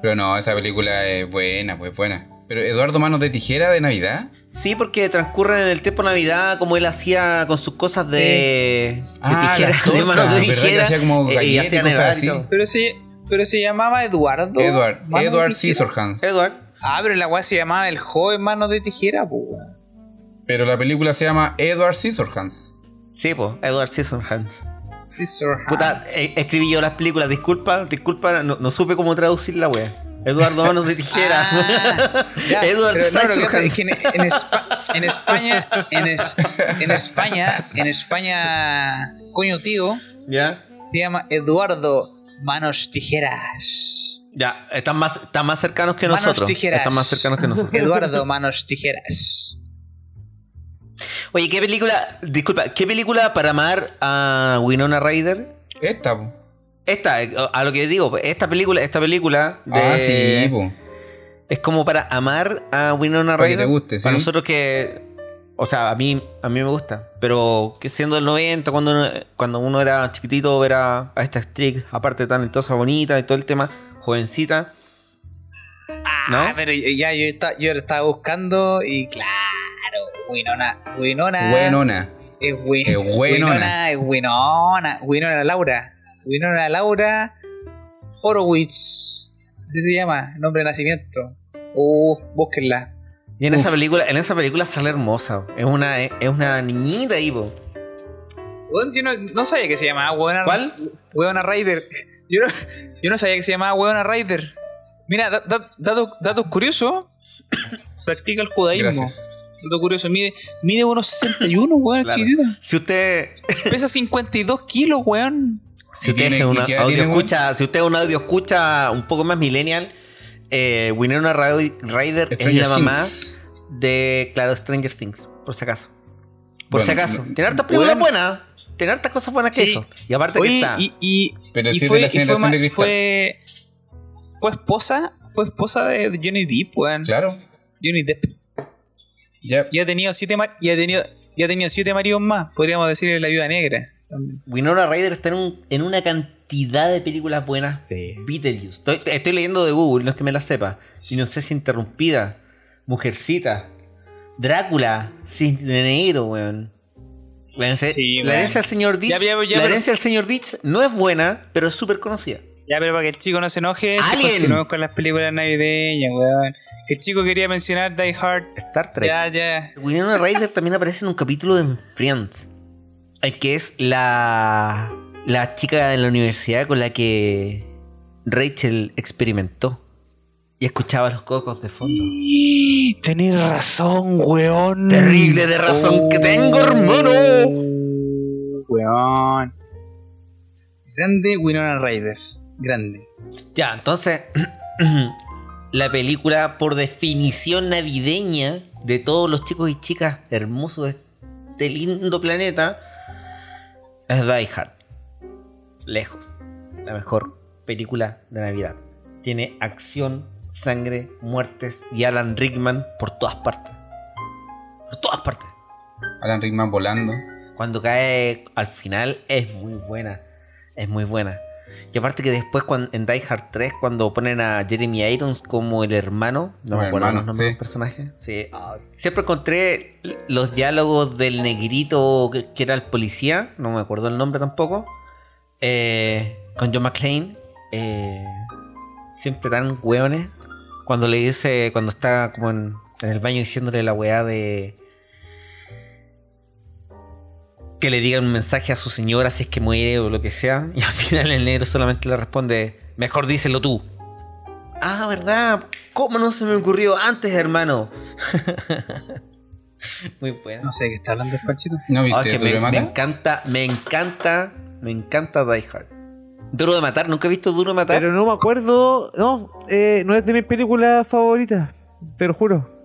pero no, esa película es buena, pues buena. Pero Eduardo Manos de Tijera de Navidad.
Sí, porque transcurren en el tiempo de Navidad, como él hacía con sus cosas de, de
Ah,
tijera,
las
de
tortas,
manos de
¿verdad que
tijera.
hacía como
eh, y
galletas y cosas así?
Pero se, pero se llamaba Eduardo.
Edward,
Manos
Edward. Scissorhands.
Edward.
Ah, pero la weá se llamaba El joven manos de tijera, pues.
Pero la película se llama Edward Scissorhands.
Sí, pues, Edward Scissorhands.
Scissor
Puta, eh, escribí yo las películas, disculpa, disculpa, no, no supe cómo traducir la wea. Eduardo Manos de Tijera.
Ah, ya,
Edward
pero no, es que en, en Espa- en España, en, es- en España, en España, coño tío,
¿Ya?
se llama Eduardo Manos Tijeras.
Ya, están más, están más cercanos que
Manos
nosotros.
tijeras.
Están más cercanos que nosotros.
Eduardo Manos Tijeras.
Oye, ¿qué película, disculpa, qué película para amar a Winona Ryder?
Esta.
Esta, eh, a lo que digo, esta película, esta película de-
Ah, sí, po.
es como para amar a Winona
Para que
Ryder.
te guste,
Para
sí.
nosotros que, o sea, a mí, a mí me gusta, pero que siendo el 90, cuando uno, cuando uno era chiquitito, ver a, a esta actriz, aparte talentosa, bonita y todo el tema, jovencita. ¿No?
Ah, pero ya yo, estaba, yo estaba buscando y claro, Winona, Winona.
Buenona.
Es, wi-
Es buenona.
Winona, es Winona, Winona Laura. Winona Laura Horowitz. Así se llama, nombre de nacimiento. Uh, búsquenla.
Y en
Uf.
esa película, en esa película sale hermosa. Es una, es una niñita po.
Weón, Yo no, no sabía que se llamaba Winona,
¿Cuál?
Winona Ryder. Yo no, yo no sabía que se llamaba Winona Ryder. Mira, da- da- dato, dato curioso. Practica el judaísmo.
Gracias.
Dato curioso. Mide, mide unos 61, weón,
Claro. Si usted,
Pesa 52 kilos, weón.
Si
¿Y
usted
tiene-
es una audio
tiene,
escucha, si usted es un audio escucha un poco más millennial, eh, Winona Ry- Ryder es la mamá
Things.
de, claro, Stranger Things, por si acaso. Por
Bueno,
si acaso.
no-
Tiene hartas películas
Bueno.
buenas. Tiene hartas cosas buenas que
Sí.
eso. Y aparte que está.
y, y,
Pero
y
sí
fue,
de la
fue
generación
ma-
de cristal.
fue, fue esposa, fue esposa de de Johnny Depp, weón.
Claro.
Johnny Depp.
Ya.
Y ha tenido siete y ha tenido, y ha tenido siete maridos más, podríamos decir la viuda negra. También.
Winona Ryder está en, un- en una cantidad de películas buenas.
Sí.
Beetlejuice. Estoy, estoy leyendo de Google, no es que me la sepa. Inocencia Interrumpida. Mujercita. Drácula. Cisne Negro, weón.
Sí,
la herencia del señor Ditz.
Ya, ya, ya,
la herencia del señor Ditz no es buena, pero es súper conocida.
Ya, pero para que el chico no se enoje, si
Alien.
continuamos con las películas navideñas, weón. Que el chico quería mencionar Die Hard.
Star Trek.
Ya, ya.
Winona Ryder también aparece en un capítulo de Friends. Que es la, la chica de la universidad con la que Rachel experimentó. Y escuchaba los cocos de fondo.
Tenés razón, weón.
Terrible de razón que tengo, hermano.
Weón. Grande Winona Ryder. Grande.
Ya, entonces, la película por definición navideña de todos los chicos y chicas hermosos de este lindo planeta es Die Hard. Lejos. La mejor película de Navidad. Tiene acción, sangre, muertes y Alan Rickman por todas partes. Por todas partes.
Alan Rickman volando.
Cuando cae al final es muy buena. Es muy buena. Y aparte que después cuando, en Die Hard 3, cuando ponen a Jeremy Irons como el hermano, no me acuerdo los nombres
sí.
de los personajes. Sí. Siempre encontré los diálogos del negrito que, que era el policía, no me acuerdo el nombre tampoco, eh, con John McClane. eh, siempre tan hueones. Cuando le dice, cuando está como en, en el baño diciéndole la weá de. Que le diga un mensaje a su señora si es que muere o lo que sea. Y al final el negro solamente le responde: Mejor díselo tú. Ah, ¿verdad? ¿Cómo no se me ocurrió antes, hermano? Muy bueno.
No sé de qué está hablando el Panchito.
¿No
Ah,
viste
que
Duro
me, encanta, me encanta, me encanta Die Hard. Duro de matar, nunca he visto Duro de matar.
Pero no me acuerdo. No, eh, no es de mis películas favoritas. Te lo juro.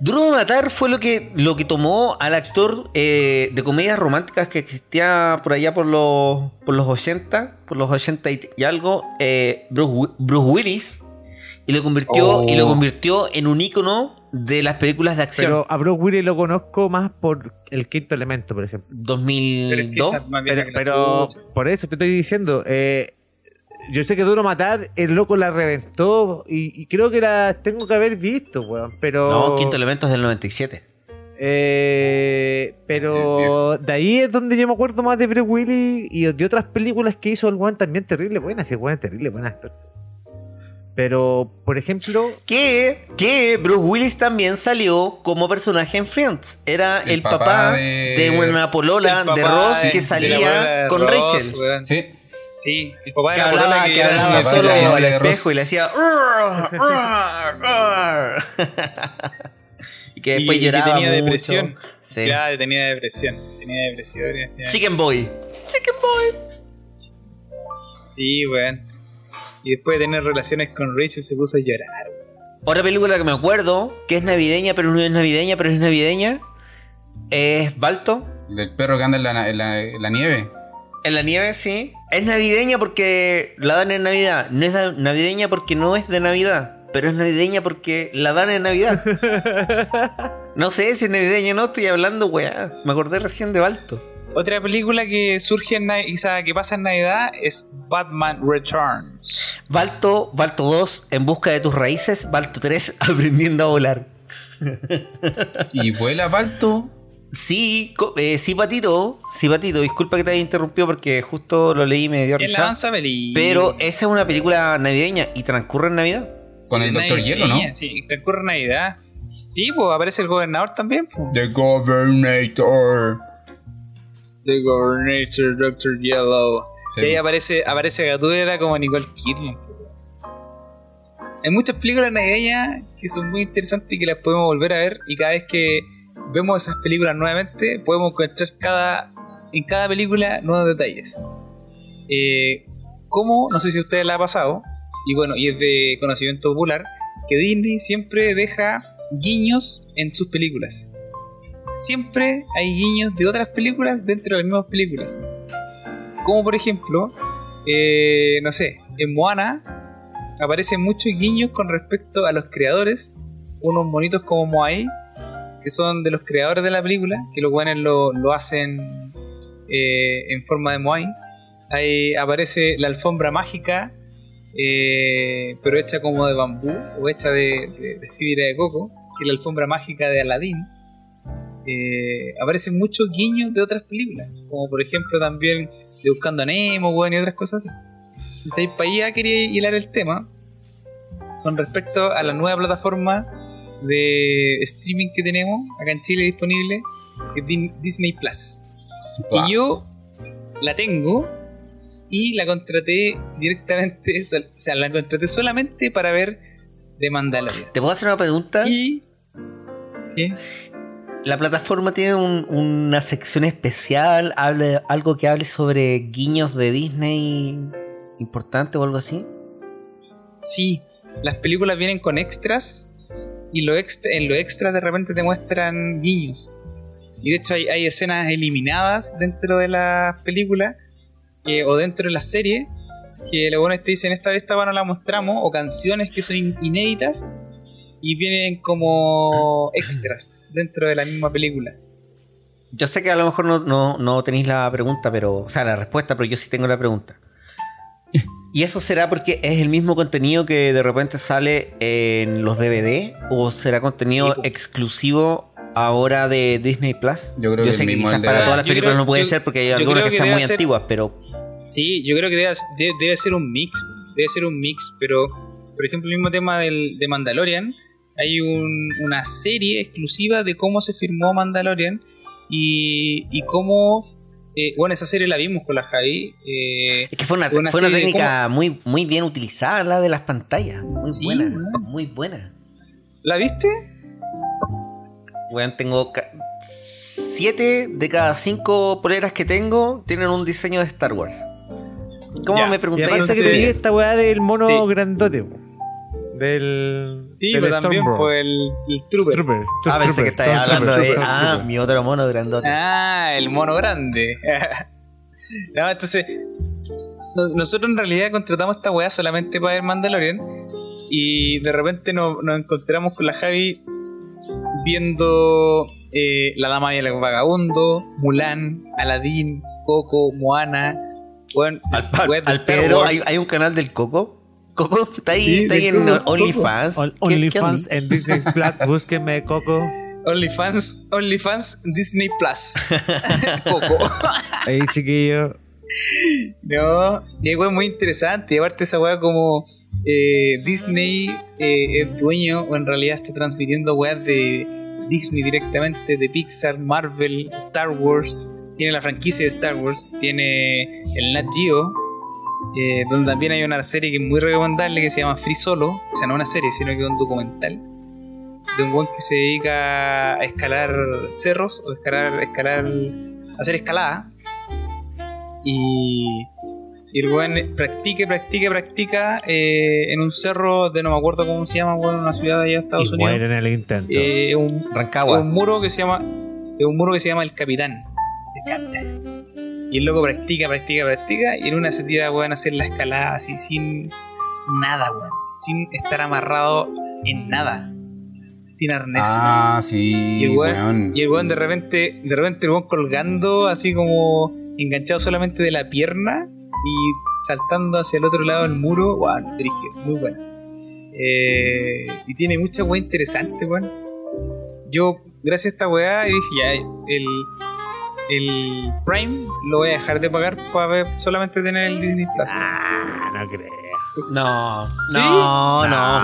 Duro de matar fue lo que, lo que tomó al actor eh, de comedias románticas que existía por allá por los, por los 80, por los 80 y, y algo, eh, Bruce, Bruce Willis, y lo convirtió,
Oh.
y lo convirtió en un ícono de las películas de acción.
Pero a Bruce Willis lo conozco más por el quinto elemento, por ejemplo.
Pero es que
2002.
esa es más vieja
Pero, pero por eso te estoy diciendo. eh, yo sé que Duro Matar, el loco la reventó. Y, y creo que la tengo que haber visto, weón. Pero.
No, quinto elemento es del 97.
Eh, pero de ahí es donde yo me acuerdo más de Bruce Willis y de otras películas que hizo el weón también terrible buenas. Sí, weón es terrible buen actor. Pero, por ejemplo,
Que, que Bruce Willis también salió como personaje en Friends. Era el,
El
papá,
papá
de...
de-
una polola de Ross
de-
que salía con
Ross,
Rachel.
weón.
Sí.
Sí, el papá de
Que
la
hablaba, que hablaba
el
solo
de
al
de
espejo y le hacía. Y que
y-
después
y que
lloraba.
tenía
mucho.
depresión.
Sí.
Claro, tenía depresión. Tenía depresión. tenía-
Chicken Boy. Chicken Boy.
Sí, weón. Y después de tener relaciones con Rachel se puso a llorar.
Otra película que me acuerdo, que es navideña, pero no es navideña, pero es navideña, es Balto.
Del perro que anda en la, en la- en la nieve.
En la nieve, sí. Es navideña porque la dan en Navidad. No es navideña porque no es de Navidad. Pero es navideña porque la dan en Navidad. no sé si es navideña o no, estoy hablando, weá. Me acordé recién de Balto.
Otra película que surge en Navidad, o sea, que pasa en Navidad es Batman Returns.
Balto, Balto 2, en busca de tus raíces. Balto 3, aprendiendo a volar.
Y vuela Balto.
Sí, eh, sí, Patito. Sí, Patito. Disculpa que te haya interrumpido porque justo lo leí y me dio
En la
risa. Pero esa es una película navideña y transcurre en Navidad.
Con el Doctor Hielo, ¿no?
Sí, transcurre en Navidad. Sí, pues aparece el gobernador también. pues.
The Governator.
The Governator, Doctor Yellow.
Sí,
y ahí
pues.
aparece, aparece Gatúbela como Nicole Kidman. Hay muchas películas navideñas que son muy interesantes y que las podemos volver a ver. Y cada vez que vemos esas películas nuevamente, podemos encontrar cada, en cada película nuevos detalles. Eh, como, no sé si a ustedes la ha pasado, y bueno, y es de conocimiento popular, que Disney siempre deja guiños en sus películas. Siempre hay guiños de otras películas dentro de las mismas películas. Como por ejemplo, eh, no sé, en Moana aparecen muchos guiños con respecto a los creadores, unos monitos como Moai, que son de los creadores de la película, que los buenos lo, lo hacen eh, en forma de Moai. Ahí aparece la alfombra mágica, eh, pero hecha como de bambú o hecha de, de- de fibra de coco, que es la alfombra mágica de Aladdin. Eh, aparecen muchos guiños de otras películas, como por ejemplo también de Buscando a Nemo, bueno, y otras cosas así. Entonces para allá quería hilar el tema con respecto a la nueva plataforma de streaming que tenemos acá en Chile disponible, que es Disney Plus.
Plus.
Y yo la tengo y la contraté directamente, o sea, la contraté solamente para ver The Mandalorian.
¿Te puedo hacer una pregunta?
Y... ¿Qué?
La plataforma tiene un- una sección especial, hable, algo que hable sobre guiños de Disney importante o algo así.
Sí, las películas vienen con extras y lo extra, en lo extra de repente te muestran guiños. Y de hecho hay, hay escenas eliminadas dentro de las películas eh, o dentro de la serie que lo bueno es que te dicen esta vez esta no la mostramos o canciones que son in- inéditas y vienen como extras dentro de la misma película.
Yo sé que a lo mejor no, no, no tenéis la pregunta, pero. O sea, la respuesta, pero yo sí tengo la pregunta. ¿Y eso será porque es el mismo contenido que de repente sale en los DVD? ¿O será contenido
Sí,
exclusivo ahora de Disney Plus?
Yo creo que
sé
el
que
mismo
quizás para todas las películas
creo-
no puede
yo-
ser porque hay algunas que
que
sean muy
ser-
antiguas, pero
Sí, yo creo que debe, de- debe ser un mix, debe ser un mix, pero, por ejemplo, el mismo tema del, de Mandalorian, hay un- una serie exclusiva de cómo se firmó Mandalorian y, y cómo, eh, bueno, esa serie la vimos con la Javi. eh,
Es que fue una,
Una
fue una
serie de
técnica muy, muy bien utilizada la de las pantallas. Muy
Sí,
buena, muy buena.
¿La viste?
Weón, tengo ca- siete de cada cinco poleras que tengo tienen un diseño de Star Wars. ¿Cómo
Ya,
me preguntáis?
que
Entonces-
tenía esta weá del mono
Sí.
grandote. Del.
Sí,
del
pero también fue el, el Trooper.
Troopers.
Ah, pensé que estabas hablando de. Ah, mi otro mono grandote.
Ah, el mono grande. no, entonces, no- nosotros en realidad contratamos esta weá solamente para ver Mandalorian. Y de repente nos, nos encontramos con la Javi viendo eh, La Dama y el Vagabundo, Mulan, Aladdin, Coco, Moana. Bueno,
Al, al- al Pedro. ¿hay, hay un canal del Coco. Coco está ahí,
Sí,
está ahí en OnlyFans.
On-
¿Qué- qué
OnlyFans en Disney Plus. Búsquenme Coco.
OnlyFans, OnlyFans Disney Plus. Coco.
Ahí, chiquillo.
No, y es muy interesante. Y aparte esa weá como eh, Disney eh, es dueño o en realidad está transmitiendo weas de Disney directamente, de Pixar, Marvel, Star Wars. Tiene la franquicia de Star Wars, tiene el Nat Geo, eh, donde también hay una serie que es muy recomendable que se llama Free Solo. O sea, no una serie, sino que es un documental de un weón que se dedica a escalar cerros o escalar, escalar, a hacer escalada. Y, y el weón practica, practica, practica eh, en un cerro de no me acuerdo cómo se llama, weón, una ciudad de allá de Estados
Y
Unidos.
muere en el intento.
Eh, un,
Rancagua.
un muro que se llama es un muro que se llama el Capitán. El Captain. Y el loco practica, practica, practica y en una se tira, weón, a hacer la escalada así sin nada, weón. Sin estar amarrado en nada. Sin arnés.
Ah, sí,
Y el weón-
weón.
Y el weón de repente, de repente el weón colgando así como enganchado solamente de la pierna y saltando hacia el otro lado del muro, weón, brígido, muy bueno. Eh, y tiene mucha weá interesante, weón. Yo, gracias a esta weá, dije ya, el, el Prime lo voy a dejar de pagar para ver, solamente tener el Disney Plus.
Ah, no creo.
No,
¿Sí?
no, no.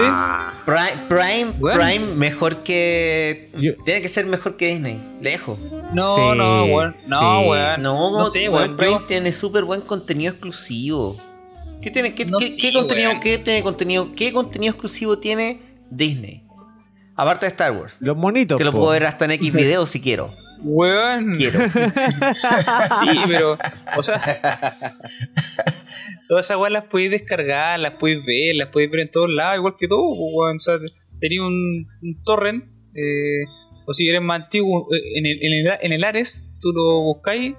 Prime, Prime,
Bueno.
Prime mejor que.
Yo-
Tiene que ser mejor que Disney. Lejos.
No,
Sí,
no, weón. No,
sí.
weón.
No,
No sé,
weón,
weón.
Prime
yo-
tiene súper buen contenido exclusivo. ¿Qué tiene? ¿Qué,
No
qué-
sé,
qué contenido?
weón.
¿Qué tiene contenido? ¿Qué contenido exclusivo tiene Disney? Aparte de Star Wars.
Los monitos.
Que lo
po.
puedo ver hasta en X video si quiero.
Weón.
Quiero.
Sí, pero, o sea, todas esas weas las podéis descargar, las podéis ver, las podéis ver en todos lados, igual que todo, pues, weón. O sea, tenía un, un torrent, eh, o si eres más antiguo, eh, en el, en el, en el Ares, tú lo buscáis.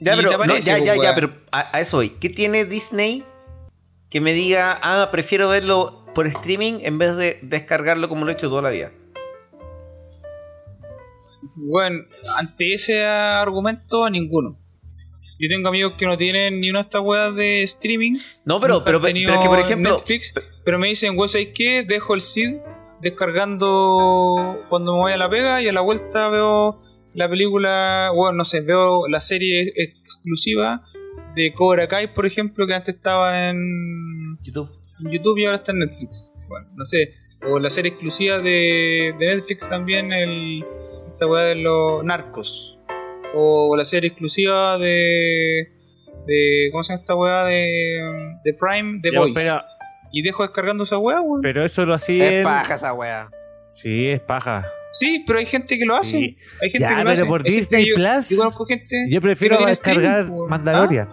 Ya, pero, no,
aparece,
ya,
pues,
ya, ya, pero a, a eso voy. ¿Qué tiene Disney que me diga, ah, prefiero verlo por streaming en vez de descargarlo como lo he hecho toda la vida?
Bueno, ante ese argumento, ninguno. Yo tengo amigos que no tienen ni una de estas weas de streaming.
No, pero, pero, pero es que, por ejemplo,
Netflix, pero me dicen, güey, ¿sabes qué? Dejo el SID descargando cuando me voy a la pega y a la vuelta veo la película, bueno, no sé, veo la serie exclusiva de Cobra Kai, por ejemplo, que antes estaba en,
YouTube.
en YouTube y ahora está en Netflix. Bueno, no sé, o la serie exclusiva de, de Netflix también, el, esta weá de los narcos. O la serie exclusiva de, de ¿cómo se llama esta weá? De, de Prime, de
Ya,
Boys.
pero,
Y dejo descargando esa weá, weón.
pero eso lo hacía.
Es paja esa weá.
Sí, es paja.
Sí, pero hay gente que lo hace.
Sí.
Hay gente
Ya,
que lo
pero
hace.
por
Hay
Disney
que yo-
Plus,
Yo conozco gente.
Yo prefiero descargar
weón.
Mandalorian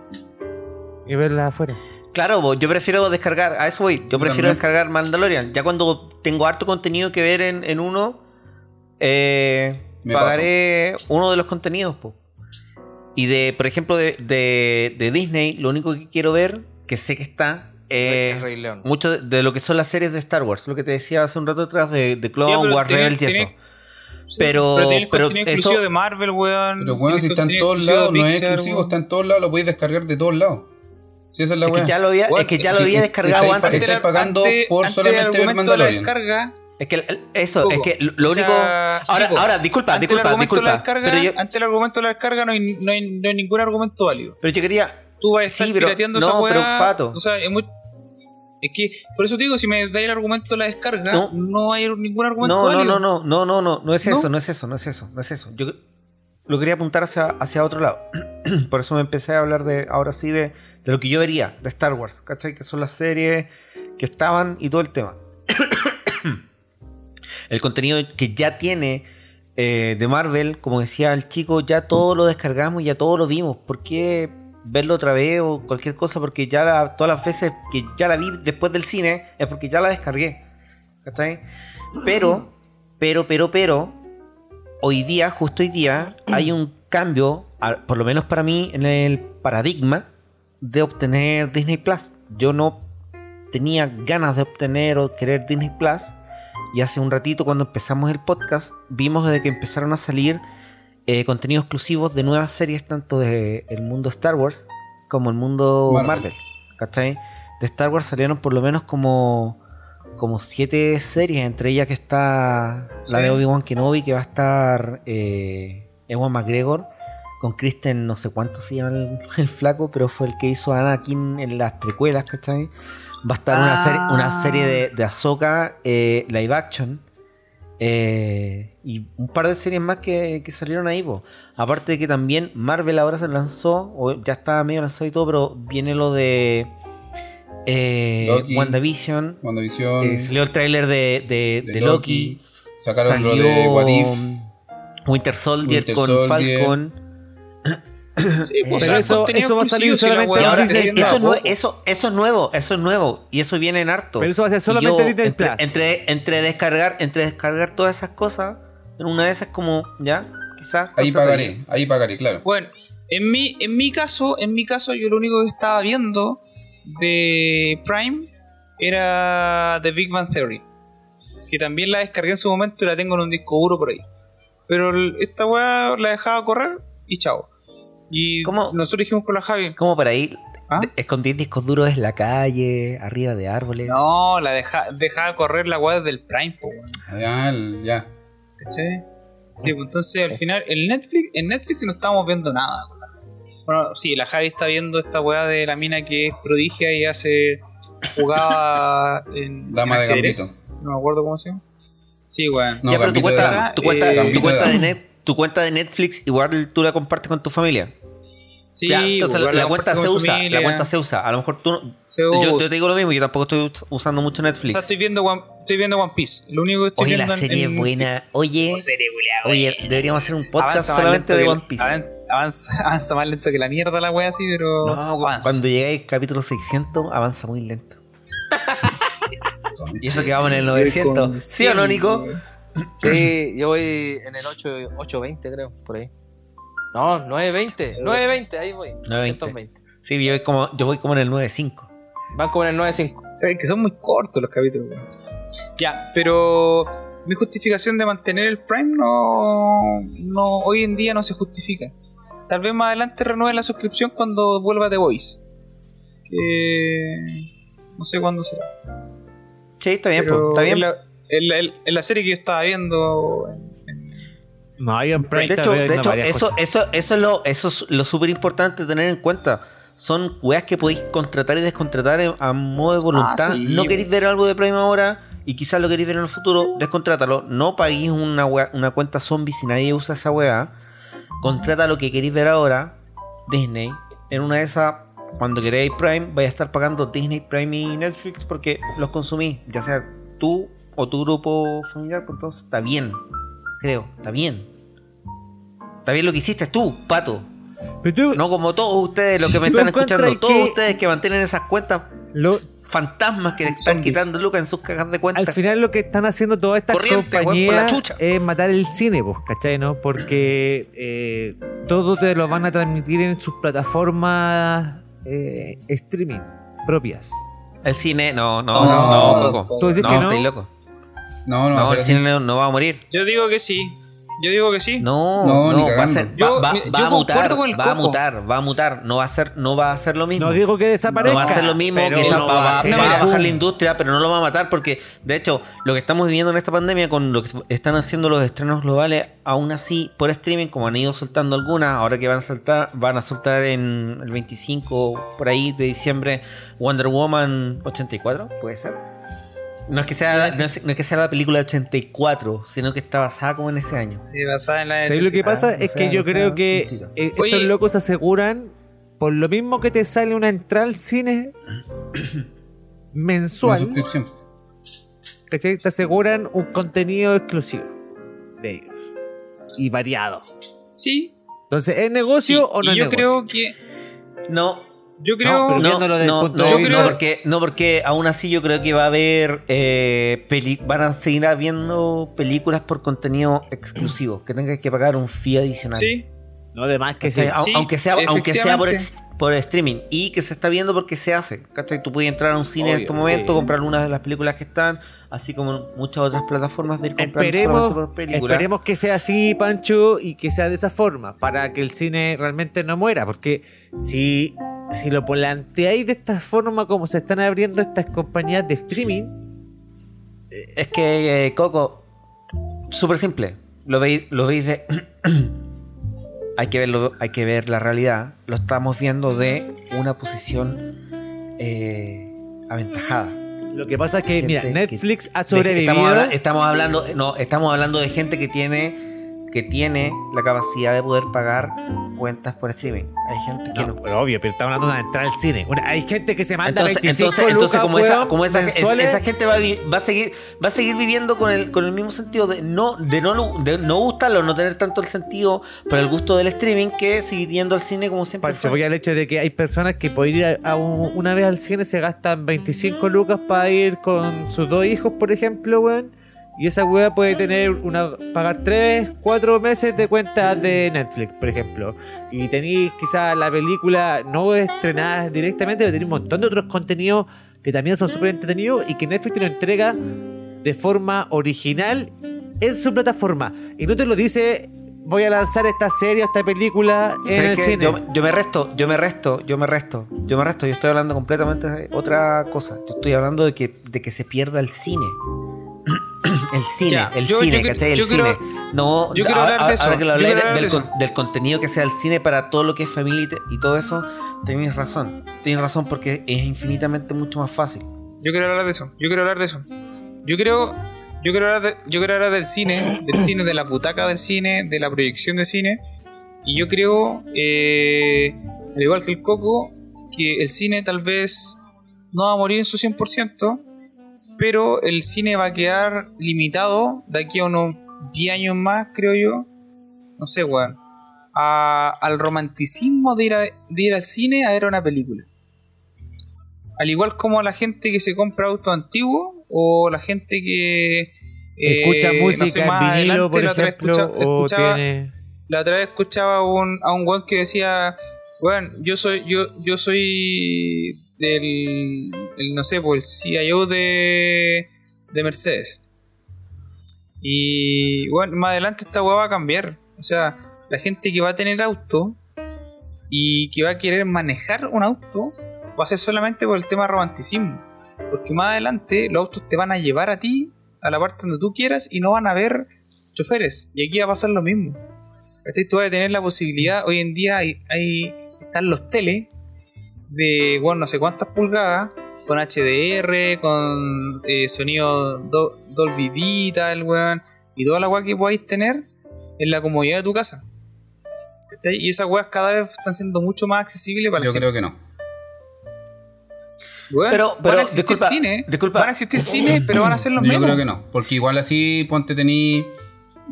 y verla afuera.
Claro, bo, yo prefiero descargar, a eso voy, yo prefiero
también.
descargar Mandalorian. Ya cuando tengo harto contenido que ver en, en uno, eh,
Me
pagaré uno de los contenidos. po. Y de, por ejemplo, de, de- de Disney, lo único que quiero ver, que sé que está, eh,
Es Rey León.
mucho de, de lo que son las series de Star Wars, lo que te decía hace un rato atrás de, de Clone
pero
Wars, Rebels y eso.
Sí,
Pero-
pero,
pero eso-
de Marvel, weón.
Pero bueno,
Tiene
si está en todos lados, no es exclusivo,
weón.
está en todos lados, lo podéis descargar de todos lados. Si esa es la
Es
weá.
que ya lo había,
Weón,
es que ya
es
lo
que
había
es-
descargado antes.
estáis pagando por solamente ver
la
Mandalorian.
descarga,
Es que eso,
Poco.
es que lo,
O
único.
sea,
ahora,
chico,
ahora, disculpa,
ante el
disculpa,
argumento de
disculpa.
descarga,
Pero yo,
ante el argumento de la descarga no hay, no hay, no hay ningún argumento válido.
pero yo quería.
Tú vas a estar
Sí, pero-
pirateando
no,
esa
pero, Pato.
O sea, es muy, Es que, por eso te digo, si me da el argumento de la descarga,
No.
no, hay ningún argumento
No, no,
válido.
no, no, no, no, no, no es
¿No?
eso, no es eso, no es eso, no es eso. Yo lo quería apuntar hacia, hacia otro lado. Por eso me empecé a hablar de, ahora sí, de, de lo que yo vería de Star Wars, ¿cachai? Que son las series que estaban y todo el tema. El contenido que ya tiene eh, de Marvel, como decía el chico, ya todo lo descargamos, ya todo lo vimos. ¿Por qué verlo otra vez o cualquier cosa? Porque ya la- todas las veces que ya la vi después del cine es porque ya la descargué. ¿Cachai? Pero, pero, pero, pero, hoy día, justo hoy día, hay un cambio, por lo menos para mí, en el paradigma de obtener Disney Plus. Yo no tenía ganas de obtener o querer Disney Plus. Y hace un ratito, cuando empezamos el podcast, vimos de que empezaron a salir eh, contenidos exclusivos de nuevas series, tanto del el mundo Star Wars como el mundo
Marvel.
Marvel. ¿Cachai? De Star Wars salieron por lo menos como, como siete series, entre ellas que está la de. Obi-Wan Kenobi, que va a estar eh, Ewan McGregor, con Kristen, no sé cuánto se llama el, el flaco, pero fue el que hizo a Anakin en las precuelas, ¿cachai? Va a estar una,
Ah.
serie, una serie de, de Ahsoka eh, live action. eh, y un par de series más que, que salieron ahí, po. Aparte de que también Marvel ahora se lanzó, o ya estaba medio lanzado y todo, pero viene lo de eh,
Loki.
WandaVision.
WandaVision.
Eh, salió el tráiler de, de,
de
de Loki.
Loki. Sacaron lo de What If.
Winter Soldier
Winter
con
Soldier.
Falcon.
Sí, pues,
Pero eso-
contenido
eso va a salir solamente en Disney
eh, eso,
poco.
eso, eso es nuevo, eso es nuevo. Y eso viene en harto.
Pero eso va a ser solamente
yo,
Disney
entre,
Plus.
entre, entre descargar, entre descargar todas esas cosas, en una de esas como, ya, quizás.
Ahí pagaré, ahí pagaré, claro.
Bueno, en mi, en mi caso, en mi caso, yo lo único que estaba viendo de Prime era The Big Bang Theory. Que también la descargué en su momento y la tengo en un disco duro por ahí. Pero esta weá la dejaba correr y chao. Y
¿Cómo?
nosotros dijimos con la Javi.
Como para ir,
¿Ah?
esconder discos duros en la calle, arriba de árboles.
No, la deja, dejaba correr la weá del Prime, po, weón.
Ya, el- ya.
¿Cachai? Sí, pues entonces al final, el Netflix, en Netflix no estábamos viendo nada. Bueno, sí, la Javi está viendo esta weá de la mina que es prodigia y hace jugaba en
Dama de
ajedrez. No me acuerdo cómo se llama. Sí, weón.
No,
ya, pero tu
Gambito de
cuenta,
Dama.
tu, cuenta,
Eh,
tu,
Gambito
cuenta
de
net, tu cuenta de Netflix igual tú la compartes con tu familia.
Sí,
Ya, entonces la, cuenta se usa,
familia.
la cuenta se usa. A lo mejor tú yo, yo te digo lo mismo, yo tampoco estoy us- usando mucho
O
Netflix.
sea, estoy viendo One, estoy viendo One Piece. Lo único que estoy
Oye,
viendo
la serie
en
es buena. Oye,
Oh, serie
oye, deberíamos hacer un podcast
Avanza
solamente de One Piece.
avan- Avanza, avanza más lento que la mierda la wea así, pero.
No,
avanza.
cuando llegáis al capítulo 600 avanza muy lento. Y eso que vamos en el 900. ¿Sí o no, Nico?
Sí, yo voy en el 8, 820 creo, por ahí. No, 920, 920, ahí voy.
920.
920.
Sí, yo voy como, yo voy como en el 95.
Van como en el 95.
Sabes que son muy cortos los capítulos, weón. Ya, pero mi justificación de mantener el Prime no, no hoy en día no se justifica. Tal vez más adelante renueve la suscripción cuando vuelva The Voice. Que no sé cuándo será.
Sí, está bien,
Pero
pues, está bien.
En la, en la- en la serie que yo estaba viendo.
No, hay en Prime
De hecho, de hecho eso,
cosas.
eso, eso es lo, eso es lo súper importante tener en cuenta. Son weas que podéis contratar y descontratar a modo de voluntad.
Ah, sí,
no queréis ver algo de Prime ahora y quizás lo queréis ver en el futuro, descontrátalo. No paguéis una, wea- una cuenta zombie si nadie usa esa wea. Contrata lo que queréis ver ahora, Disney. En una de esas, cuando queréis Prime, vais a estar pagando Disney, Prime y Netflix porque los consumís, ya sea tú o tu grupo familiar, pues entonces está bien. Creo, está bien. Está bien lo que hiciste tú, pato.
Pero tú,
No como todos ustedes, los que me
¿Tú
están escuchando, todos
que-
ustedes que mantienen esas cuentas
lo-
fantasmas que le están
Zombies.
quitando lucas en sus cajas de cuentas.
al final lo que están haciendo todas estas
Corriente,
compañías
chucha.
es matar el cine, pues, ¿cachai? ¿no? Porque eh, todo te lo van a transmitir en sus plataformas eh, streaming propias.
El cine, no, no,
No,
no,
no,
Coco.
¿Tú dices
no,
que no?
estáis loco.
No, no,
No, el cine no, no va a morir.
Yo digo que sí. Yo digo que sí.
No,
No,
no,
ni
va a ser,
Yo-
va, va-
yo
va a mutar, va a mutar, va a mutar, no va a ser, no va a ser lo mismo.
No digo que desaparezca.
No va a ser lo mismo, quizás
no
va, va-
ser
va a bajar la industria, pero no lo va a matar porque, de hecho, lo que estamos viviendo en esta pandemia con lo que están haciendo los estrenos globales, aún así, por streaming, como han ido soltando algunas, ahora que van a soltar, van a soltar en el 25 por ahí de diciembre Wonder Woman 84, puede ser. No es que sea, no es, no es que sea la película de 84, sino que está basada como en ese año.
Sí, basada en la de
¿Sabes lo que
70.
pasa? Es
sea,
que yo
o sea,
creo que eh, estos
Oye.
locos aseguran, por lo mismo que te sale una entrada al cine
Una
mensual,
suscripción.
¿cachai? Te aseguran un contenido exclusivo de ellos y variado.
Sí.
Entonces, ¿es negocio
sí,
o no
y
es
yo
negocio?
creo que.
No,
Yo creo.
pero
no, no,
punto
no, no,
creo-
porque, no, porque aún así yo creo que va a haber eh, peli- van a seguir habiendo películas por contenido exclusivo, que tengas que pagar un fee adicional.
Sí.
No, de más que
¿Cachai?
sí.
Au-
Sí,
aunque sea, aunque sea por, streaming y que se está viendo porque se hace. ¿cachai? Tú puedes entrar a un cine en este momento,
sí.
comprar una de las películas que están, así como en muchas otras plataformas de ir comprando
Esperemos,
por
esperemos que sea así, Pancho, y que sea de esa forma, para que el cine realmente no muera. Porque si, si lo planteáis de esta forma, como se están abriendo estas compañías de streaming,
Es que, eh, Coco, súper simple. Lo veis, lo veis de. hay, que verlo, hay que ver la realidad. Lo estamos viendo de una posición eh, aventajada.
lo que pasa es que,
Gente
mira,
que-
Netflix ha sobrevivido.
Estamos, habla- estamos hablando, no, estamos hablando de gente que tiene que tiene la capacidad de poder pagar cuentas por streaming. Hay gente que
No,
no.
pero obvio, pero estamos hablando de una entrada al cine. Una- hay gente que se manda
Entonces,
25
entonces, entonces como, esa, como esa,
mensuales.
esa gente va a, va a seguir va a seguir viviendo con el, con el mismo sentido de no de no de no gustarlo, no tener tanto el sentido para el gusto del streaming que seguir yendo al cine como siempre
Pancho,
fue.
voy al hecho de que hay personas que por ir a, a un- una vez al cine se gastan 25 lucas para ir con sus dos hijos, por ejemplo, weón. Y esa weá puede tener una pagar 3, 4 meses de cuenta de Netflix, por ejemplo. Y tenéis quizás la película no estrenada directamente, pero tenéis un montón de otros contenidos que también son súper entretenidos y que Netflix te lo entrega de forma original en su plataforma. Y no te lo dice, voy a lanzar esta serie o esta película en
¿Sabes
el cine.
Yo, yo me resto, yo me resto, yo me resto, yo me resto. Yo estoy hablando completamente de otra cosa. Yo estoy hablando de que, de que se pierda el cine. El cine,
Ya,
el
yo-
cine,
yo
¿cachai? El
yo
cine.
quiero-
no,
yo quiero
ahora,
hablar de eso,
ahora que lo habláis
quiero
de- del,
de
con- del contenido que sea el cine para todo lo que es familia y te- y todo eso, tenéis razón. Tienes razón porque es infinitamente mucho más fácil.
Yo quiero hablar de eso. Yo quiero hablar de eso. Yo creo. Yo quiero hablar, de- yo quiero hablar del cine, del cine, de la butaca del cine, de la proyección de cine. Y yo creo, eh, al igual que el Coco, que el cine tal vez no va a morir en su 100%, pero el cine va a quedar limitado de aquí a unos 10 años más, creo yo. No sé, weón. a- al romanticismo de ir, a- de ir al cine a ver una película. Al igual como la gente que se compra autos antiguos o la gente que eh,
escucha
no
música
sé, más
en vinilo, por
la otra vez
ejemplo,
escucha-
o
escuchaba-
tiene...
la otra vez escuchaba a un, a un weón que decía, weón, yo soy, yo, yo soy del, el, no sé, pues el CIO de, de Mercedes. Y bueno, más adelante esta weá va a cambiar. O sea, la gente que va a tener auto y que va a querer manejar un auto va a ser solamente por el tema romanticismo. Porque más adelante los autos te van a llevar a ti a la parte donde tú quieras y no van a haber choferes. Y aquí va a pasar lo mismo. Tú vas a tener la posibilidad, hoy en día hay, hay- están los tele de, bueno, no sé cuántas pulgadas, con HDR, con eh, sonido do- Dolby Digital, weón, y toda la weá que podáis tener en la comodidad de tu casa. ¿Cachai? Y esas weas cada vez están siendo mucho más accesibles para la
Yo
gente.
creo que no.
Pero-
van
pero,
a existir
disculpa,
cine,
disculpa.
van a existir cine, pero van a ser los
Yo
mismos.
creo que no. Porque igual así, ponte tení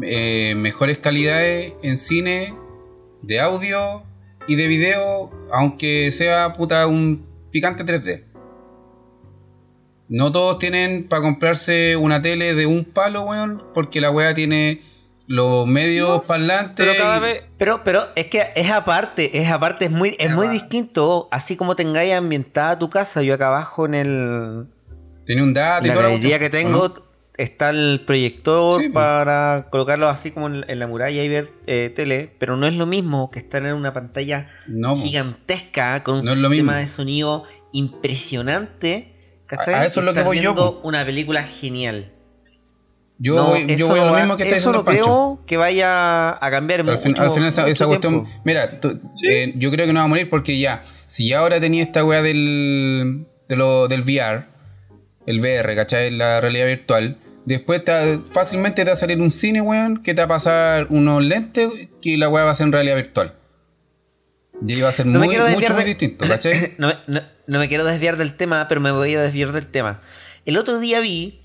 eh, mejores calidades en cine, de audio y de video, aunque sea puta un picante 3D. No todos tienen para comprarse una tele de un palo, weón, porque la weá tiene los medios parlantes.
Pero cada
y-
vez,
Pero, pero es que es aparte, es aparte, es muy, es muy distinto. Así como tengáis ambientada tu casa, yo acá abajo en el
Tiene un dato y
la galería que tengo,
¿o no?
Está el proyector
Sí, pues.
para colocarlo así como en, en la muralla y ver eh, tele, pero no es lo mismo que estar en una pantalla
No,
gigantesca con un
No
sistema de sonido impresionante. ¿cachai?
A- a eso es lo que voy yo,
una película genial.
Yo,
No,
voy, yo voy a lo mismo que está
Eso
diciendo
no
Pancho.
creo que vaya a cambiar
Al, fin-
mucho,
al final esa,
mucho
esa cuestión,
tiempo.
mira, tú- eh, yo creo que no va a morir porque ya, si ya ahora tenía esta weá del, de lo, del VR, el VR, ¿cachai? La realidad virtual, después te- fácilmente te va a salir un cine, weón, que te va a pasar unos lentes que la weá va a ser en realidad virtual. Y ahí va a ser
No
muy, mucho muy
de-
distinto, ¿cachai?
no, no- no me quiero desviar del tema, pero me voy a desviar del tema. El otro día vi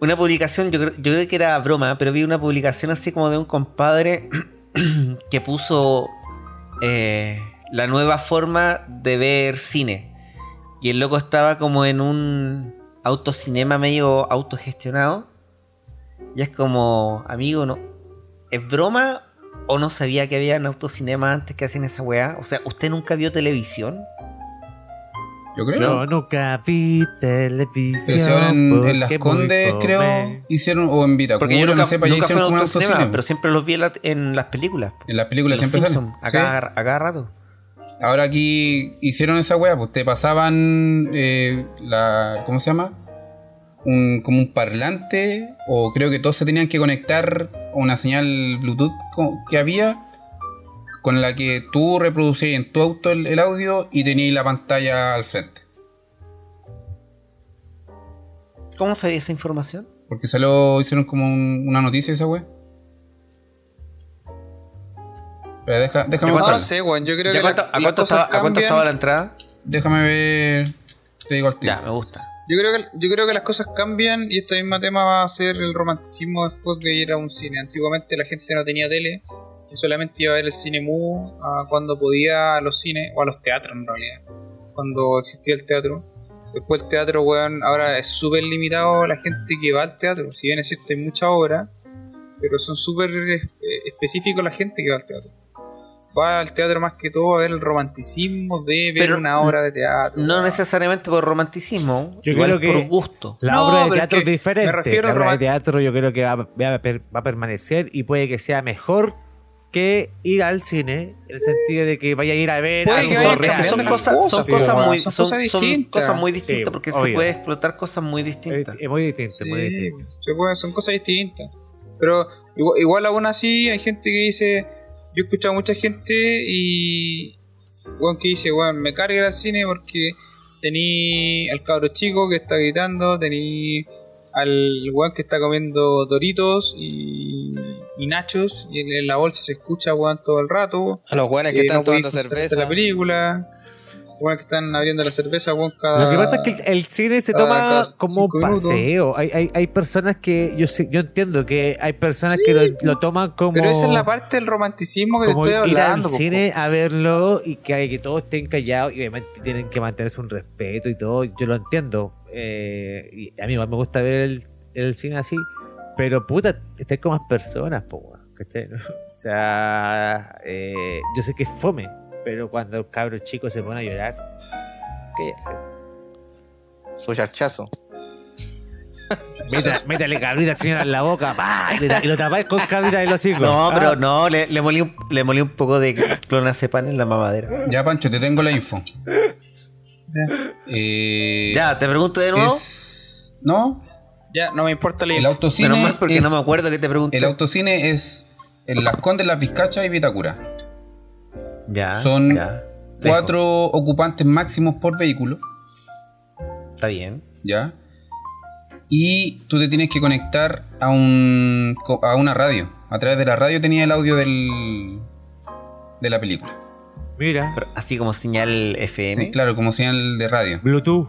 una publicación, yo creo, yo creo que era broma, pero vi una publicación así como de un compadre que puso eh, la nueva forma de ver cine. Y el loco estaba como en un autocinema medio autogestionado. Y es como, amigo, ¿no? ¿Es broma o no sabía que había un autocinema antes que hacían esa weá? O sea, ¿usted nunca vio televisión?
Yo creo.
Yo nunca vi televisión.
Pero ahora en, en Las Condes, creo, hicieron, o en Vitacura,
Porque yo nunca,
no sé, para allá
nunca
como un
autocinema,
autocine.
pero siempre los vi en, la- en las películas.
En las películas
Los
siempre
Simpsons,
salen.
a
Sí.
cada, a cada rato.
Ahora aquí hicieron esa wea, pues te pasaban eh, la. ¿Cómo se llama? Un, como un parlante, o creo que todos se tenían que conectar a una señal Bluetooth que había, con la que tú reproducías en tu auto el, el audio y tenías la pantalla al frente.
¿Cómo sabía esa información?
Porque salió, hicieron como un- una noticia esa wea. Pero deja, déjame
No,
buscarla.
no sé, weón. Yo creo
¿Ya
que
cuánto-
la-
¿A cuánto, estaba, a cuánto
cambian.
estaba la entrada?
Déjame ver. Te digo al tiro.
Ya, me gusta.
Yo creo, que, yo creo que las cosas cambian y este mismo tema va a ser el romanticismo después de ir a un cine. Antiguamente la gente no tenía tele y solamente iba a ver el cine mu cuando podía a los cines o a los teatros en realidad. Cuando existía el teatro. Después el teatro, weón, ahora es súper limitado la gente que va al teatro. Si bien es cierto, hay mucha obra, pero son súper eh, específicos la gente que va al teatro. Va al teatro más que todo a ver el romanticismo de ver
Pero
una obra de teatro.
No necesariamente por romanticismo,
Yo
igual
creo que-
por gusto.
La
No,
obra de teatro
es
diferente.
me refiero
la obra de teatro yo creo que va, va a per- va a permanecer y puede que sea mejor que ir al cine, en el sentido de que vaya a ir a ver algo
que
son,
real.
es que son cosas, son
cosas,
muy,
son
son,
cosas
son
distintas.
cosas muy distintas
Sí,
porque se
obvio.
puede explotar cosas muy distintas.
es muy distinto, muy
Sí,
distinto.
se puede- son cosas distintas. Pero igual, igual aún así hay gente que dice, yo he escuchado a mucha gente y weón que dice, weón, me carga al cine porque tení al cabro chico que está gritando, tení al weón que está comiendo doritos y, y nachos y en, en la bolsa se escucha weón todo el rato.
A los buenos que
Eh,
están
no
tomando cerveza.
la película. Weón que están abriendo la cerveza, weón, cada...
Lo que pasa es que el, el cine se
cada-
toma
cada
como un paseo. Hay, hay, hay personas que. Yo sé- yo entiendo que hay personas que lo, lo toman como.
Pero esa es la parte del romanticismo que te estoy
ir
hablando.
al
po,
cine a verlo y que, hay que todos estén callados y obviamente tienen que mantenerse un respeto y todo. Yo lo entiendo. Eh, y a mí me gusta ver el, el cine así. Pero puta, estén con más personas, po, ¿cachai? O sea, eh, yo sé que es fome, pero cuando el cabro chico se pone a llorar, ¿qué hacer?
Su charchazo.
Métale, métale cabrita señora en la boca, ¡pah! y lo tapáis con cabrita de los hocicos.
No,
Ah,
pero no, le, le, molí un, le molí un poco de clonazepam en la mamadera.
Ya, Pancho, te tengo la info. Eh,
Ya, te pregunto de nuevo.
es- No,
Ya, no me importa la
el autocine.
Menos mal porque
es-
no me acuerdo que te pregunté.
El autocine es en Las Condes, Las Vizcachas y Vitacura.
Ya,
Son
ya.
Cuatro ocupantes máximos por vehículo.
Está bien.
¿ya? Y tú te tienes que conectar a, un, a una radio. A través de la radio tenía el audio del, de la película.
Mira,
Pero así como señal FM.
Sí, claro, como señal de radio.
Bluetooth.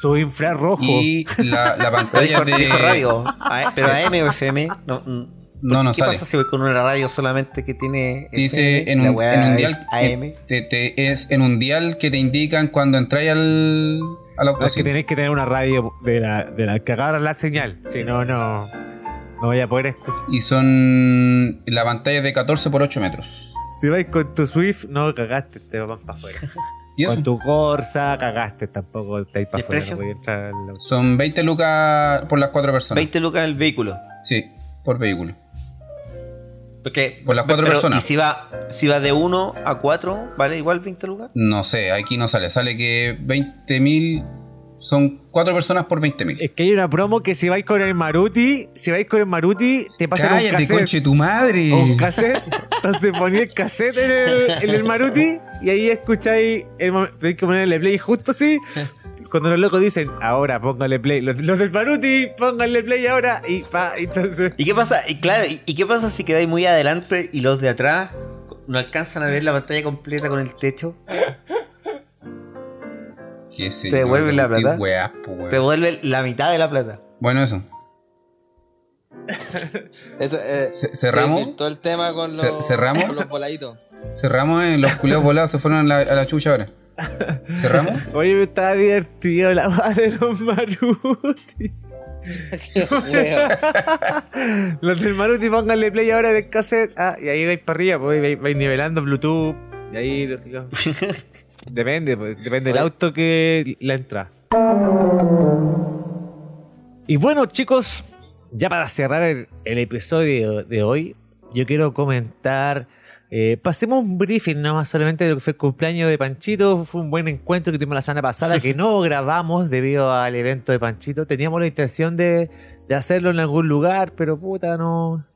Su infrarrojo.
Y la, pantalla de...
radio. A- pero AM o FM. No, mm,
No, no
¿Qué
sale.
pasa si voy con una radio solamente que tiene.
Dice
FM?
en
La
un, en un
es
dial
AM.
te- te- es en un dial que te indican cuando entráis al, al
No, es que tenéis que tener una radio de la, de la que agarra la señal. Si no, no, no voy a poder escuchar.
Y son la pantalla es de 14 por 8 metros.
Si vais con tu Swift, no cagaste, te van para afuera.
¿Y eso?
Con tu Corsa cagaste tampoco. Te
¿Y el precio?
entrar al auto.
Son 20 lucas por las cuatro personas.
20 lucas el vehículo.
Sí, por vehículo.
Porque,
Por las cuatro
pero,
personas.
Y si va, si va de 1 a 4, ¿vale igual 20 lucas?
No sé, aquí no sale. Sale que 20 mil son cuatro personas por 20 mil.
Es que hay una promo que si vais con el Maruti, si vais con el Maruti, te pasan un
Cállate,
cassette.
conche tu madre.
Un cassette. Entonces ponía el cassette en el, en el Maruti y ahí escucháis el momento. Tenéis que ponerle play justo así. Cuando los locos dicen, ahora póngale play. Los, los del Maruti, pónganle play ahora. Y pa, entonces.
¿Y qué pasa? Y claro, ¿y, y qué pasa si quedáis muy adelante y los de atrás no alcanzan a ver la pantalla completa con el techo?
¿Qué sé
Te devuelven la plata.
weas.
Te devuelve la mitad de la plata.
Bueno, eso.
Eso, eh,
Ce- cerramos.
se todo el tema con los,
Ce- cerramos.
con los voladitos.
Cerramos en los culiados volados se fueron a la, a la chucha ahora. ¿Cerramos?
Oye, me estaba divertido la madre de los Maruti. Los del Maruti, pónganle play ahora del cassette. Ah, y ahí vais para arriba, pues vais, vais nivelando Bluetooth. Y ahí. depende, pues, depende del auto que la entra. Y bueno, chicos, ya para cerrar el, el episodio de hoy, yo quiero comentar. Eh, pasemos un briefing nomás solamente de lo que fue el cumpleaños de Panchito. Fue un buen encuentro que tuvimos la semana pasada que no grabamos debido al evento de Panchito. Teníamos la intención de, de hacerlo en algún lugar, pero puta, no.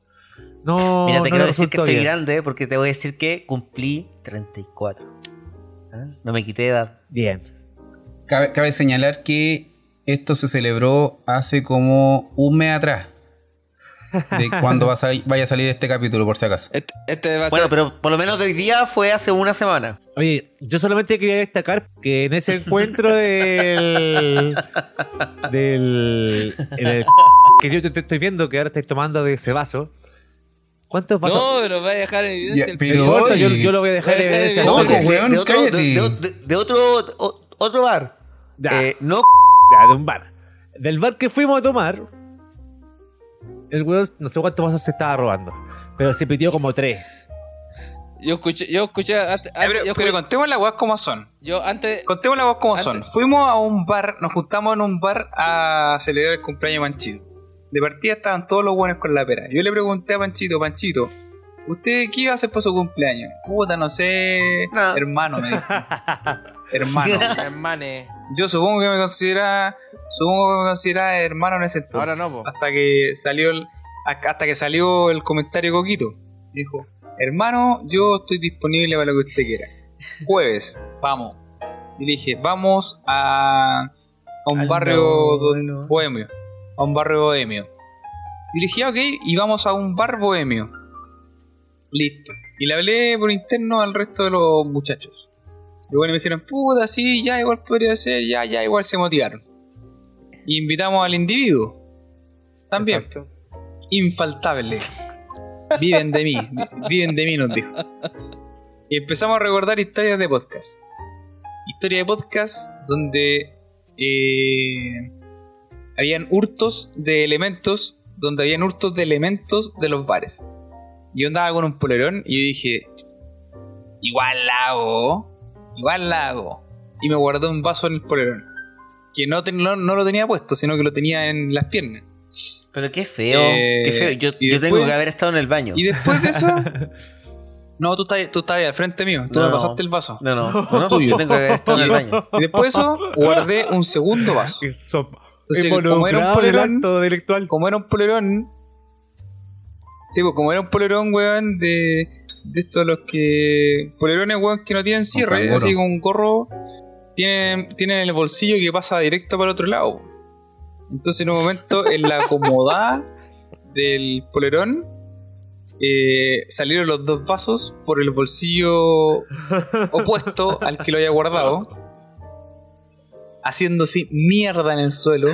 No,
Mira, te
no
quiero decir que estoy
bien.
grande porque te voy a decir que cumplí 34. ¿Ah? No me quité de edad.
Bien.
Cabe, cabe señalar que esto se celebró hace como un mes atrás. De cuando va a sali- vaya a salir este capítulo, por si acaso.
Este, este va a
Bueno,
ser.
pero por lo menos de hoy día fue hace una semana.
Oye, yo solamente quería destacar que en ese encuentro del. del. en el- que yo te, te estoy viendo que ahora estáis tomando de ese vaso. ¿Cuántos vasos?
No, pero va a dejar en evidencia
Ya,
el
pero-
yo, lo voy a dejar en evidencia.
No,
pues,
de,
weón,
de otro,
cállate.
de, de- de otro, o- otro bar.
Ya.
Eh, no,
Ya, de un bar. Del bar que fuimos a tomar, el weón no sé cuántos vasos se estaba robando, pero se pidió como tres.
Yo escuché, yo escuché antes,
Ya, pero,
yo,
pero
escuché-
contemos las weas como son.
yo antes,
Contemos las weas como son. Fuimos a un bar, nos juntamos en un bar a celebrar el cumpleaños de Panchito. De partida estaban todos los buenos con la pera. Yo le pregunté a Panchito, Panchito, ¿usted qué iba a hacer por su cumpleaños? Puta, no sé.
No.
Hermano, me dijo. hermano.
hermane,
Yo supongo que me considera. Supongo que me considera hermano en ese entonces.
Ahora no, po.
Hasta que salió el. Hasta que salió el comentario coquito. Dijo, hermano, yo estoy disponible para lo que usted quiera. Jueves, vamos. Y le dije, vamos a, a un
Al
barrio
no,
do-
no.
bohemio. A un barrio bohemio. Y le dije, "Ah, ok, y vamos a un bar bohemio. Listo. Y le hablé por interno al resto de los muchachos. Y bueno, me dijeron, puta, sí, ya igual podría ser, ya, ya igual se motivaron. Y invitamos al individuo. También.
Exacto.
Infaltable. Viven de mí, vi- viven de mí, nos dijo. Y empezamos a recordar historias de podcast. Historias de podcast donde eh, habían hurtos de elementos, donde habían hurtos de elementos de los bares. Yo andaba con un polerón y yo dije, igual la hago, igual la hago. Y me guardé un vaso en el polerón. Que no, ten- no, no lo tenía puesto, sino que lo tenía en las piernas.
pero qué feo.
Eh,
qué feo. Yo,
y
yo tengo que haber estado en el baño.
Y después de eso... No, tú estás, tú estás ahí al frente mío, tú
No,
me
no.
pasaste el vaso.
No, no, no, yo tengo que haber estado en el baño.
Y después de eso, guardé un segundo vaso.
Eso,
Entonces, como era un polerón-
acto delictual.
Como era un polerón. Sí, pues como era un polerón, weón, de, de estos los que. Polerones, weón, que no tienen cierre, así como un gorro. Tienen, tienen el bolsillo que pasa directo para el otro lado. Entonces, en un momento, en la acomodada del polerón, eh, salieron los dos vasos por el bolsillo opuesto al que lo había guardado, haciendo así mierda en el suelo,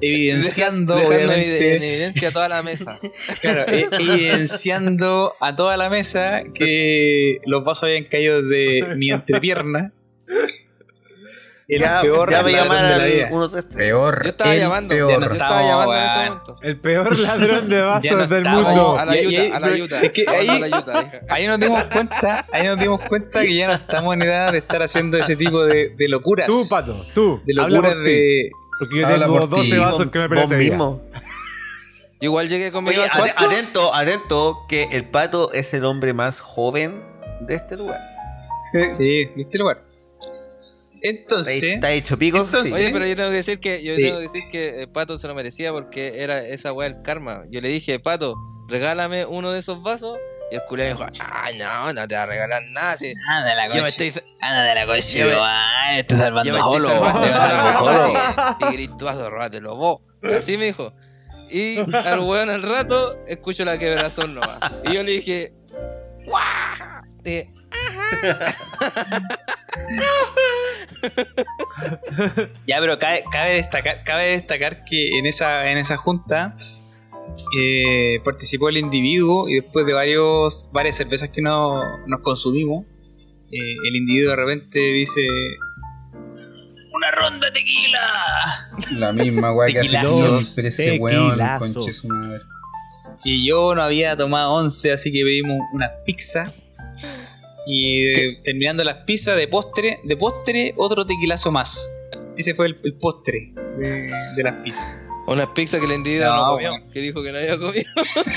evidenciando
dejando en evidencia toda la mesa.
claro, e- evidenciando a toda la mesa que los vasos habían caído de mi entrepierna. El
Ya,
peor
ya me
la
al
vida.
123.
Peor.
Yo estaba
el
llamando,
peor.
yo
no
estaba
estamos,
llamando en ese momento.
El peor ladrón de vasos
no
del mundo.
A la ayuda, a la ayuda.
es que ahí-
A la ayuda, deja.
Ahí nos dimos cuenta, ahí nos dimos cuenta que ya no estamos en edad de estar haciendo ese tipo de, de locuras.
Tú, pato, tú.
de locuras de.
Porque yo
Habla
tengo
por
12
ti.
vasos que me
Vos mismo.
Yo igual llegué con mi
Oye,
vaso.
ate- atento, atento, que el pato es el hombre más joven de este lugar.
Sí, ¿viste el lugar? Entonces.
Está hecho picos.
Entonces-
sí.
Oye, pero yo tengo que decir que yo
Sí.
tengo que decir que eh, Pato se lo merecía porque era esa weá del karma. Yo le dije, Pato, regálame uno de esos vasos. Y el culé me dijo, ah, no, no te va a regalar nada. si
Anda la
yo me
coche.
estoy,
Anda de la coche,
Yo me-
weón. Estás salvando
yo me estoy salvando vaso, róbatelo vos. Así me dijo. Y al weón al rato escucho la quebrazón nomás. Y yo le dije, ¡guau! Y dije,
Ya, pero cabe, cabe destacar, cabe destacar que en esa, en esa junta eh, participó el individuo y después de varios, varias cervezas que no, nos consumimos, eh, el individuo de repente dice ¡Una ronda de tequila!
La misma weá que hace siempre ese weón.
Tequilazo.
Conche su madre.
Y yo no había tomado 11, así que pedimos una pizza. Y eh, terminando las pizzas de postre, de postre otro tequilazo más. Ese fue el, el postre de, de las pizzas.
Unas pizzas que el individuo no,
No,
comió. Que dijo que no había comido.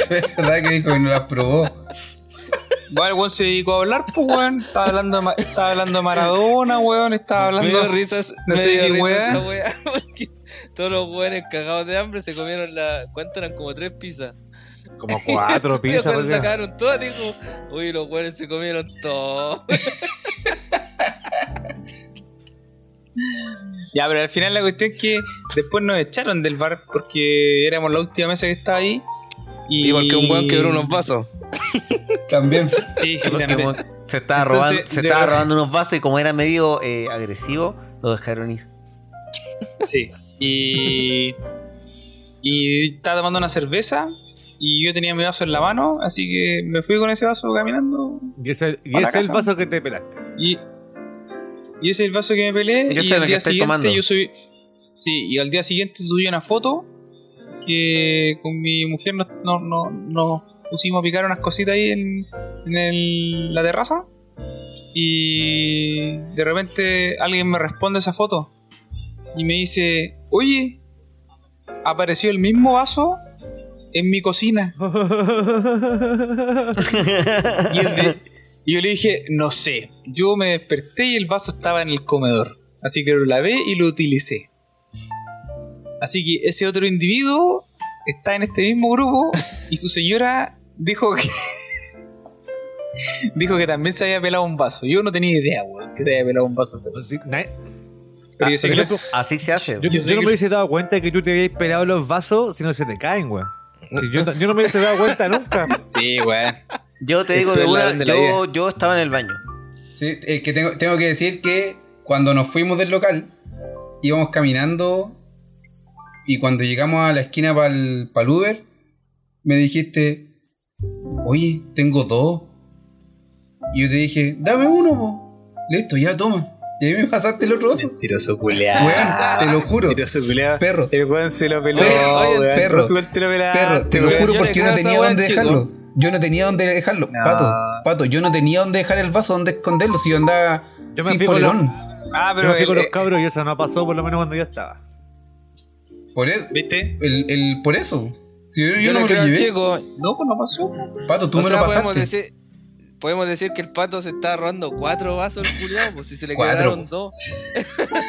Es verdad que dijo que no las probó.
Bueno, el weón se dedicó a hablar, pues weón. Estaba hablando, de estaba hablando de Maradona, weón. Estaba
Me
hablando.
dio risas,
no
me
sé
dio
qué
risas
weá.
esa weá. Porque todos los weones cagados de hambre se comieron la. ¿Cuánto eran? Como tres pizzas.
Como cuatro
Y
pizzas.
después
porque-
sacaron todas, dijo. Uy, los weones se comieron todo.
Ya, pero al final la cuestión es que después nos echaron del bar porque éramos la última mesa que estaba ahí. Y
Igual que un weón quebró unos vasos.
También.
Sí, también.
se estaba,
Entonces,
robando, se estaba
verdad-
robando unos vasos y como era medio eh, agresivo, lo dejaron ir.
Sí. Y. Y estaba tomando una cerveza. Y yo tenía mi vaso en la mano. Así que me fui con ese vaso caminando.
Y ese, y es el vaso que te pelaste.
Y. Y ese es el vaso que me peleé.
Yo
y al día siguiente
tomando.
yo subí. Sí, y al día siguiente subí una foto. Que con mi mujer nos, pusimos a picar unas cositas ahí en, en el- la terraza. Y de repente alguien me responde esa foto. Y me dice: Oye, apareció el mismo vaso en mi cocina. Y, el de- y yo le dije, no sé. Yo me desperté y el vaso estaba en el comedor. Así que lo lavé y lo utilicé. Así que ese otro individuo está en este mismo grupo y su señora dijo que. dijo que también se había pelado un vaso. Yo no tenía idea, weón, que se había pelado un vaso. ese weón.
Sí, na-
Pero yo
Ah,
sé que
Así se hace.
Yo,
Yo
no
que-
me hubiese dado cuenta que tú te habías pelado los vasos si no se te caen, weón. Si yo, yo no me hubiese dado cuenta nunca.
Sí, weón.
Yo te digo
Esto
de una,
de
yo, yo estaba en el baño.
Sí, es que tengo, tengo que decir que cuando nos fuimos del local, íbamos caminando y cuando llegamos a la esquina para el Uber, me dijiste, oye, tengo dos. Y yo te dije, dame uno, po. Listo, ya toma. Y ahí me pasaste el otro vaso.
Mentiroso culeado.
Weón, te lo juro.
Mentiroso culeado.
Perro.
El weón se lo peló.
Oye,
perro.
Te lo
Perro, te lo juro porque no tenía dónde
chico.
dejarlo. Yo no tenía dónde dejarlo.
No.
Pato, pato, yo no tenía dónde dejar el vaso, dónde esconderlo. Si yo andaba
Yo me
sin
fui con los-
polerón.
Ah,
Yo
pero
me fui con
el-
los cabros y eso no pasó por lo menos cuando yo estaba.
Por eso.
¿Viste?
El, el, por eso. Si yo, yo
Yo,
no
le
me
creo
lo
al
llevé.
chico.
No, pues no pasó.
Pato, tú
o
me
sea,
lo
podemos
pasaste.
decir, podemos decir que el pato se está robando cuatro vasos el culiao, pues si se le
Cuatro,
quedaron dos.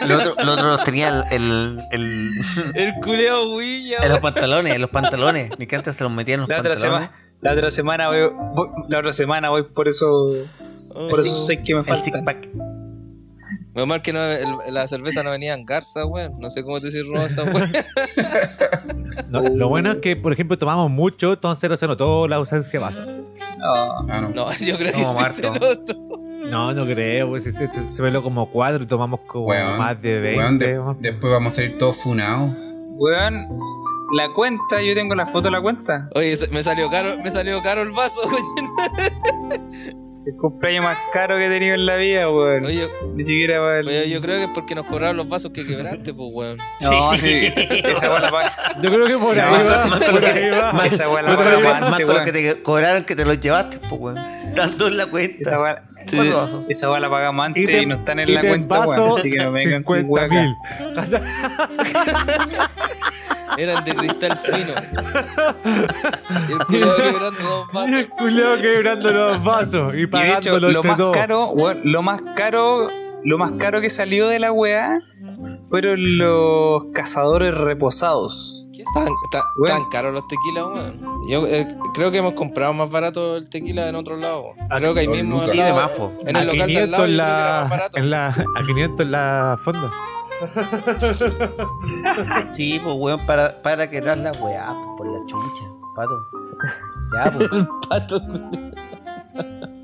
Los otros los otros tenían el, el, el-
El culiao huilla,
en los pantalones, en los pantalones. Mi canta se los metía en los
La otra
pantalones.
semana, la otra semana voy, voy- la otra semana voy por eso, por esos seis que me faltan.
Menos mal que no, el- la cerveza no venía en garza, weón. No sé cómo te decís roba esa weón.
No, Lo bueno es que, por ejemplo, tomamos mucho, entonces no se notó la ausencia de vaso.
No.
Ah, no.
No, yo creo que
No,
sí se
Marto.
notó.
No, no creo, pues este- este- se veló como cuatro y tomamos como
Weón,
más de 20.
weón, de- después vamos a salir todos funados.
Weón, la cuenta, yo tengo la foto de la cuenta.
Oye, me salió caro, me salió caro el vaso, weón.
El cumpleaños más caro que he tenido en la vida, weón.
Oye,
Ni siquiera para el...
oye, yo creo que es porque nos cobraron los vasos que quebraste, pues, weón.
No, sí.
Esa weá la paga.
Yo creo que por ahí va.
más
Por ahí va.
Más,
Esa weá la paga
lo que-
antes,
más con lo
weón.
que te cobraron que te los llevaste, pues, weón. Tanto en la cuenta.
Esa
¿Cuántos vasos?
esa weá la pagamos antes y,
te-
no están en
y
la
te
cuenta, weón. Así que no me vengan con
50
weá acá.
mil.
Eran de cristal fino. Y el culiado quebrando dos
Y
vasos.
el culiao quebrando los vasos y
Y de hecho, lo
entre
más
todos.
caro, weón, lo más caro, lo más caro que salió de la weá fueron los cazadores reposados.
¿Qué tan, tan,
Weón.
tan caros los tequilas, weón? Yo eh, creo que hemos comprado más barato el tequila en otro lado. Creo que ahí mismo.
Sí,
lado-
de más, po.
En
a
el local de al
500
lado,
en
yo creo que era más
la, en la, a 500 en la fonda.
Sí, pues, weón, para, para quebrar la weá, pues, por la chucha, pato. Ya, pues,
Pato,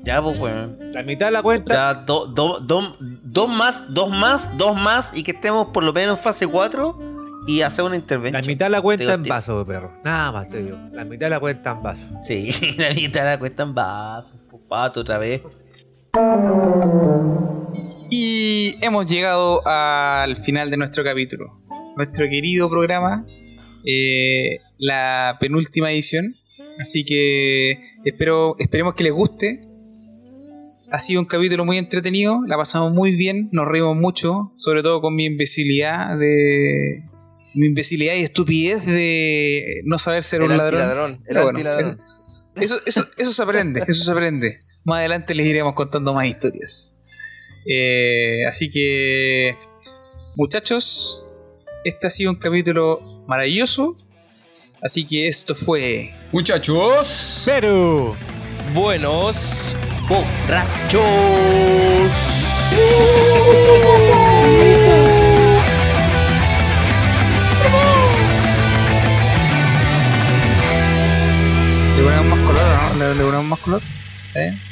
ya, pues, weón.
La mitad de la cuenta.
Ya, do- do- do- dos más, dos más, dos más, y que estemos por lo menos en fase 4 y hacer una
La
intervención.
mitad de la cuenta
Digo,
en vaso, perro. Nada más te digo. La mitad de la cuenta en vaso.
Sí, la mitad la cuesta en vasos, pues, pato, otra vez.
Y hemos llegado al final de nuestro capítulo. Nuestro querido programa, eh, la penúltima edición. Así que espero, esperemos que les guste. Ha sido un capítulo muy entretenido, la pasamos muy bien, nos reímos mucho, sobre todo con mi imbecilidad de. Mi imbecilidad y estupidez de no saber ser
El
un ladrón.
El
bueno. Eso, eso, eso se aprende, eso se aprende. Más adelante les iremos contando más historias. Eh, así que, muchachos, este ha sido un capítulo maravilloso. Así que esto fue.
Muchachos.
Perú. Buenos. Oh.
Borrachos.
le ponemos más color, ¿no? Le, ponemos más color. ¿Eh?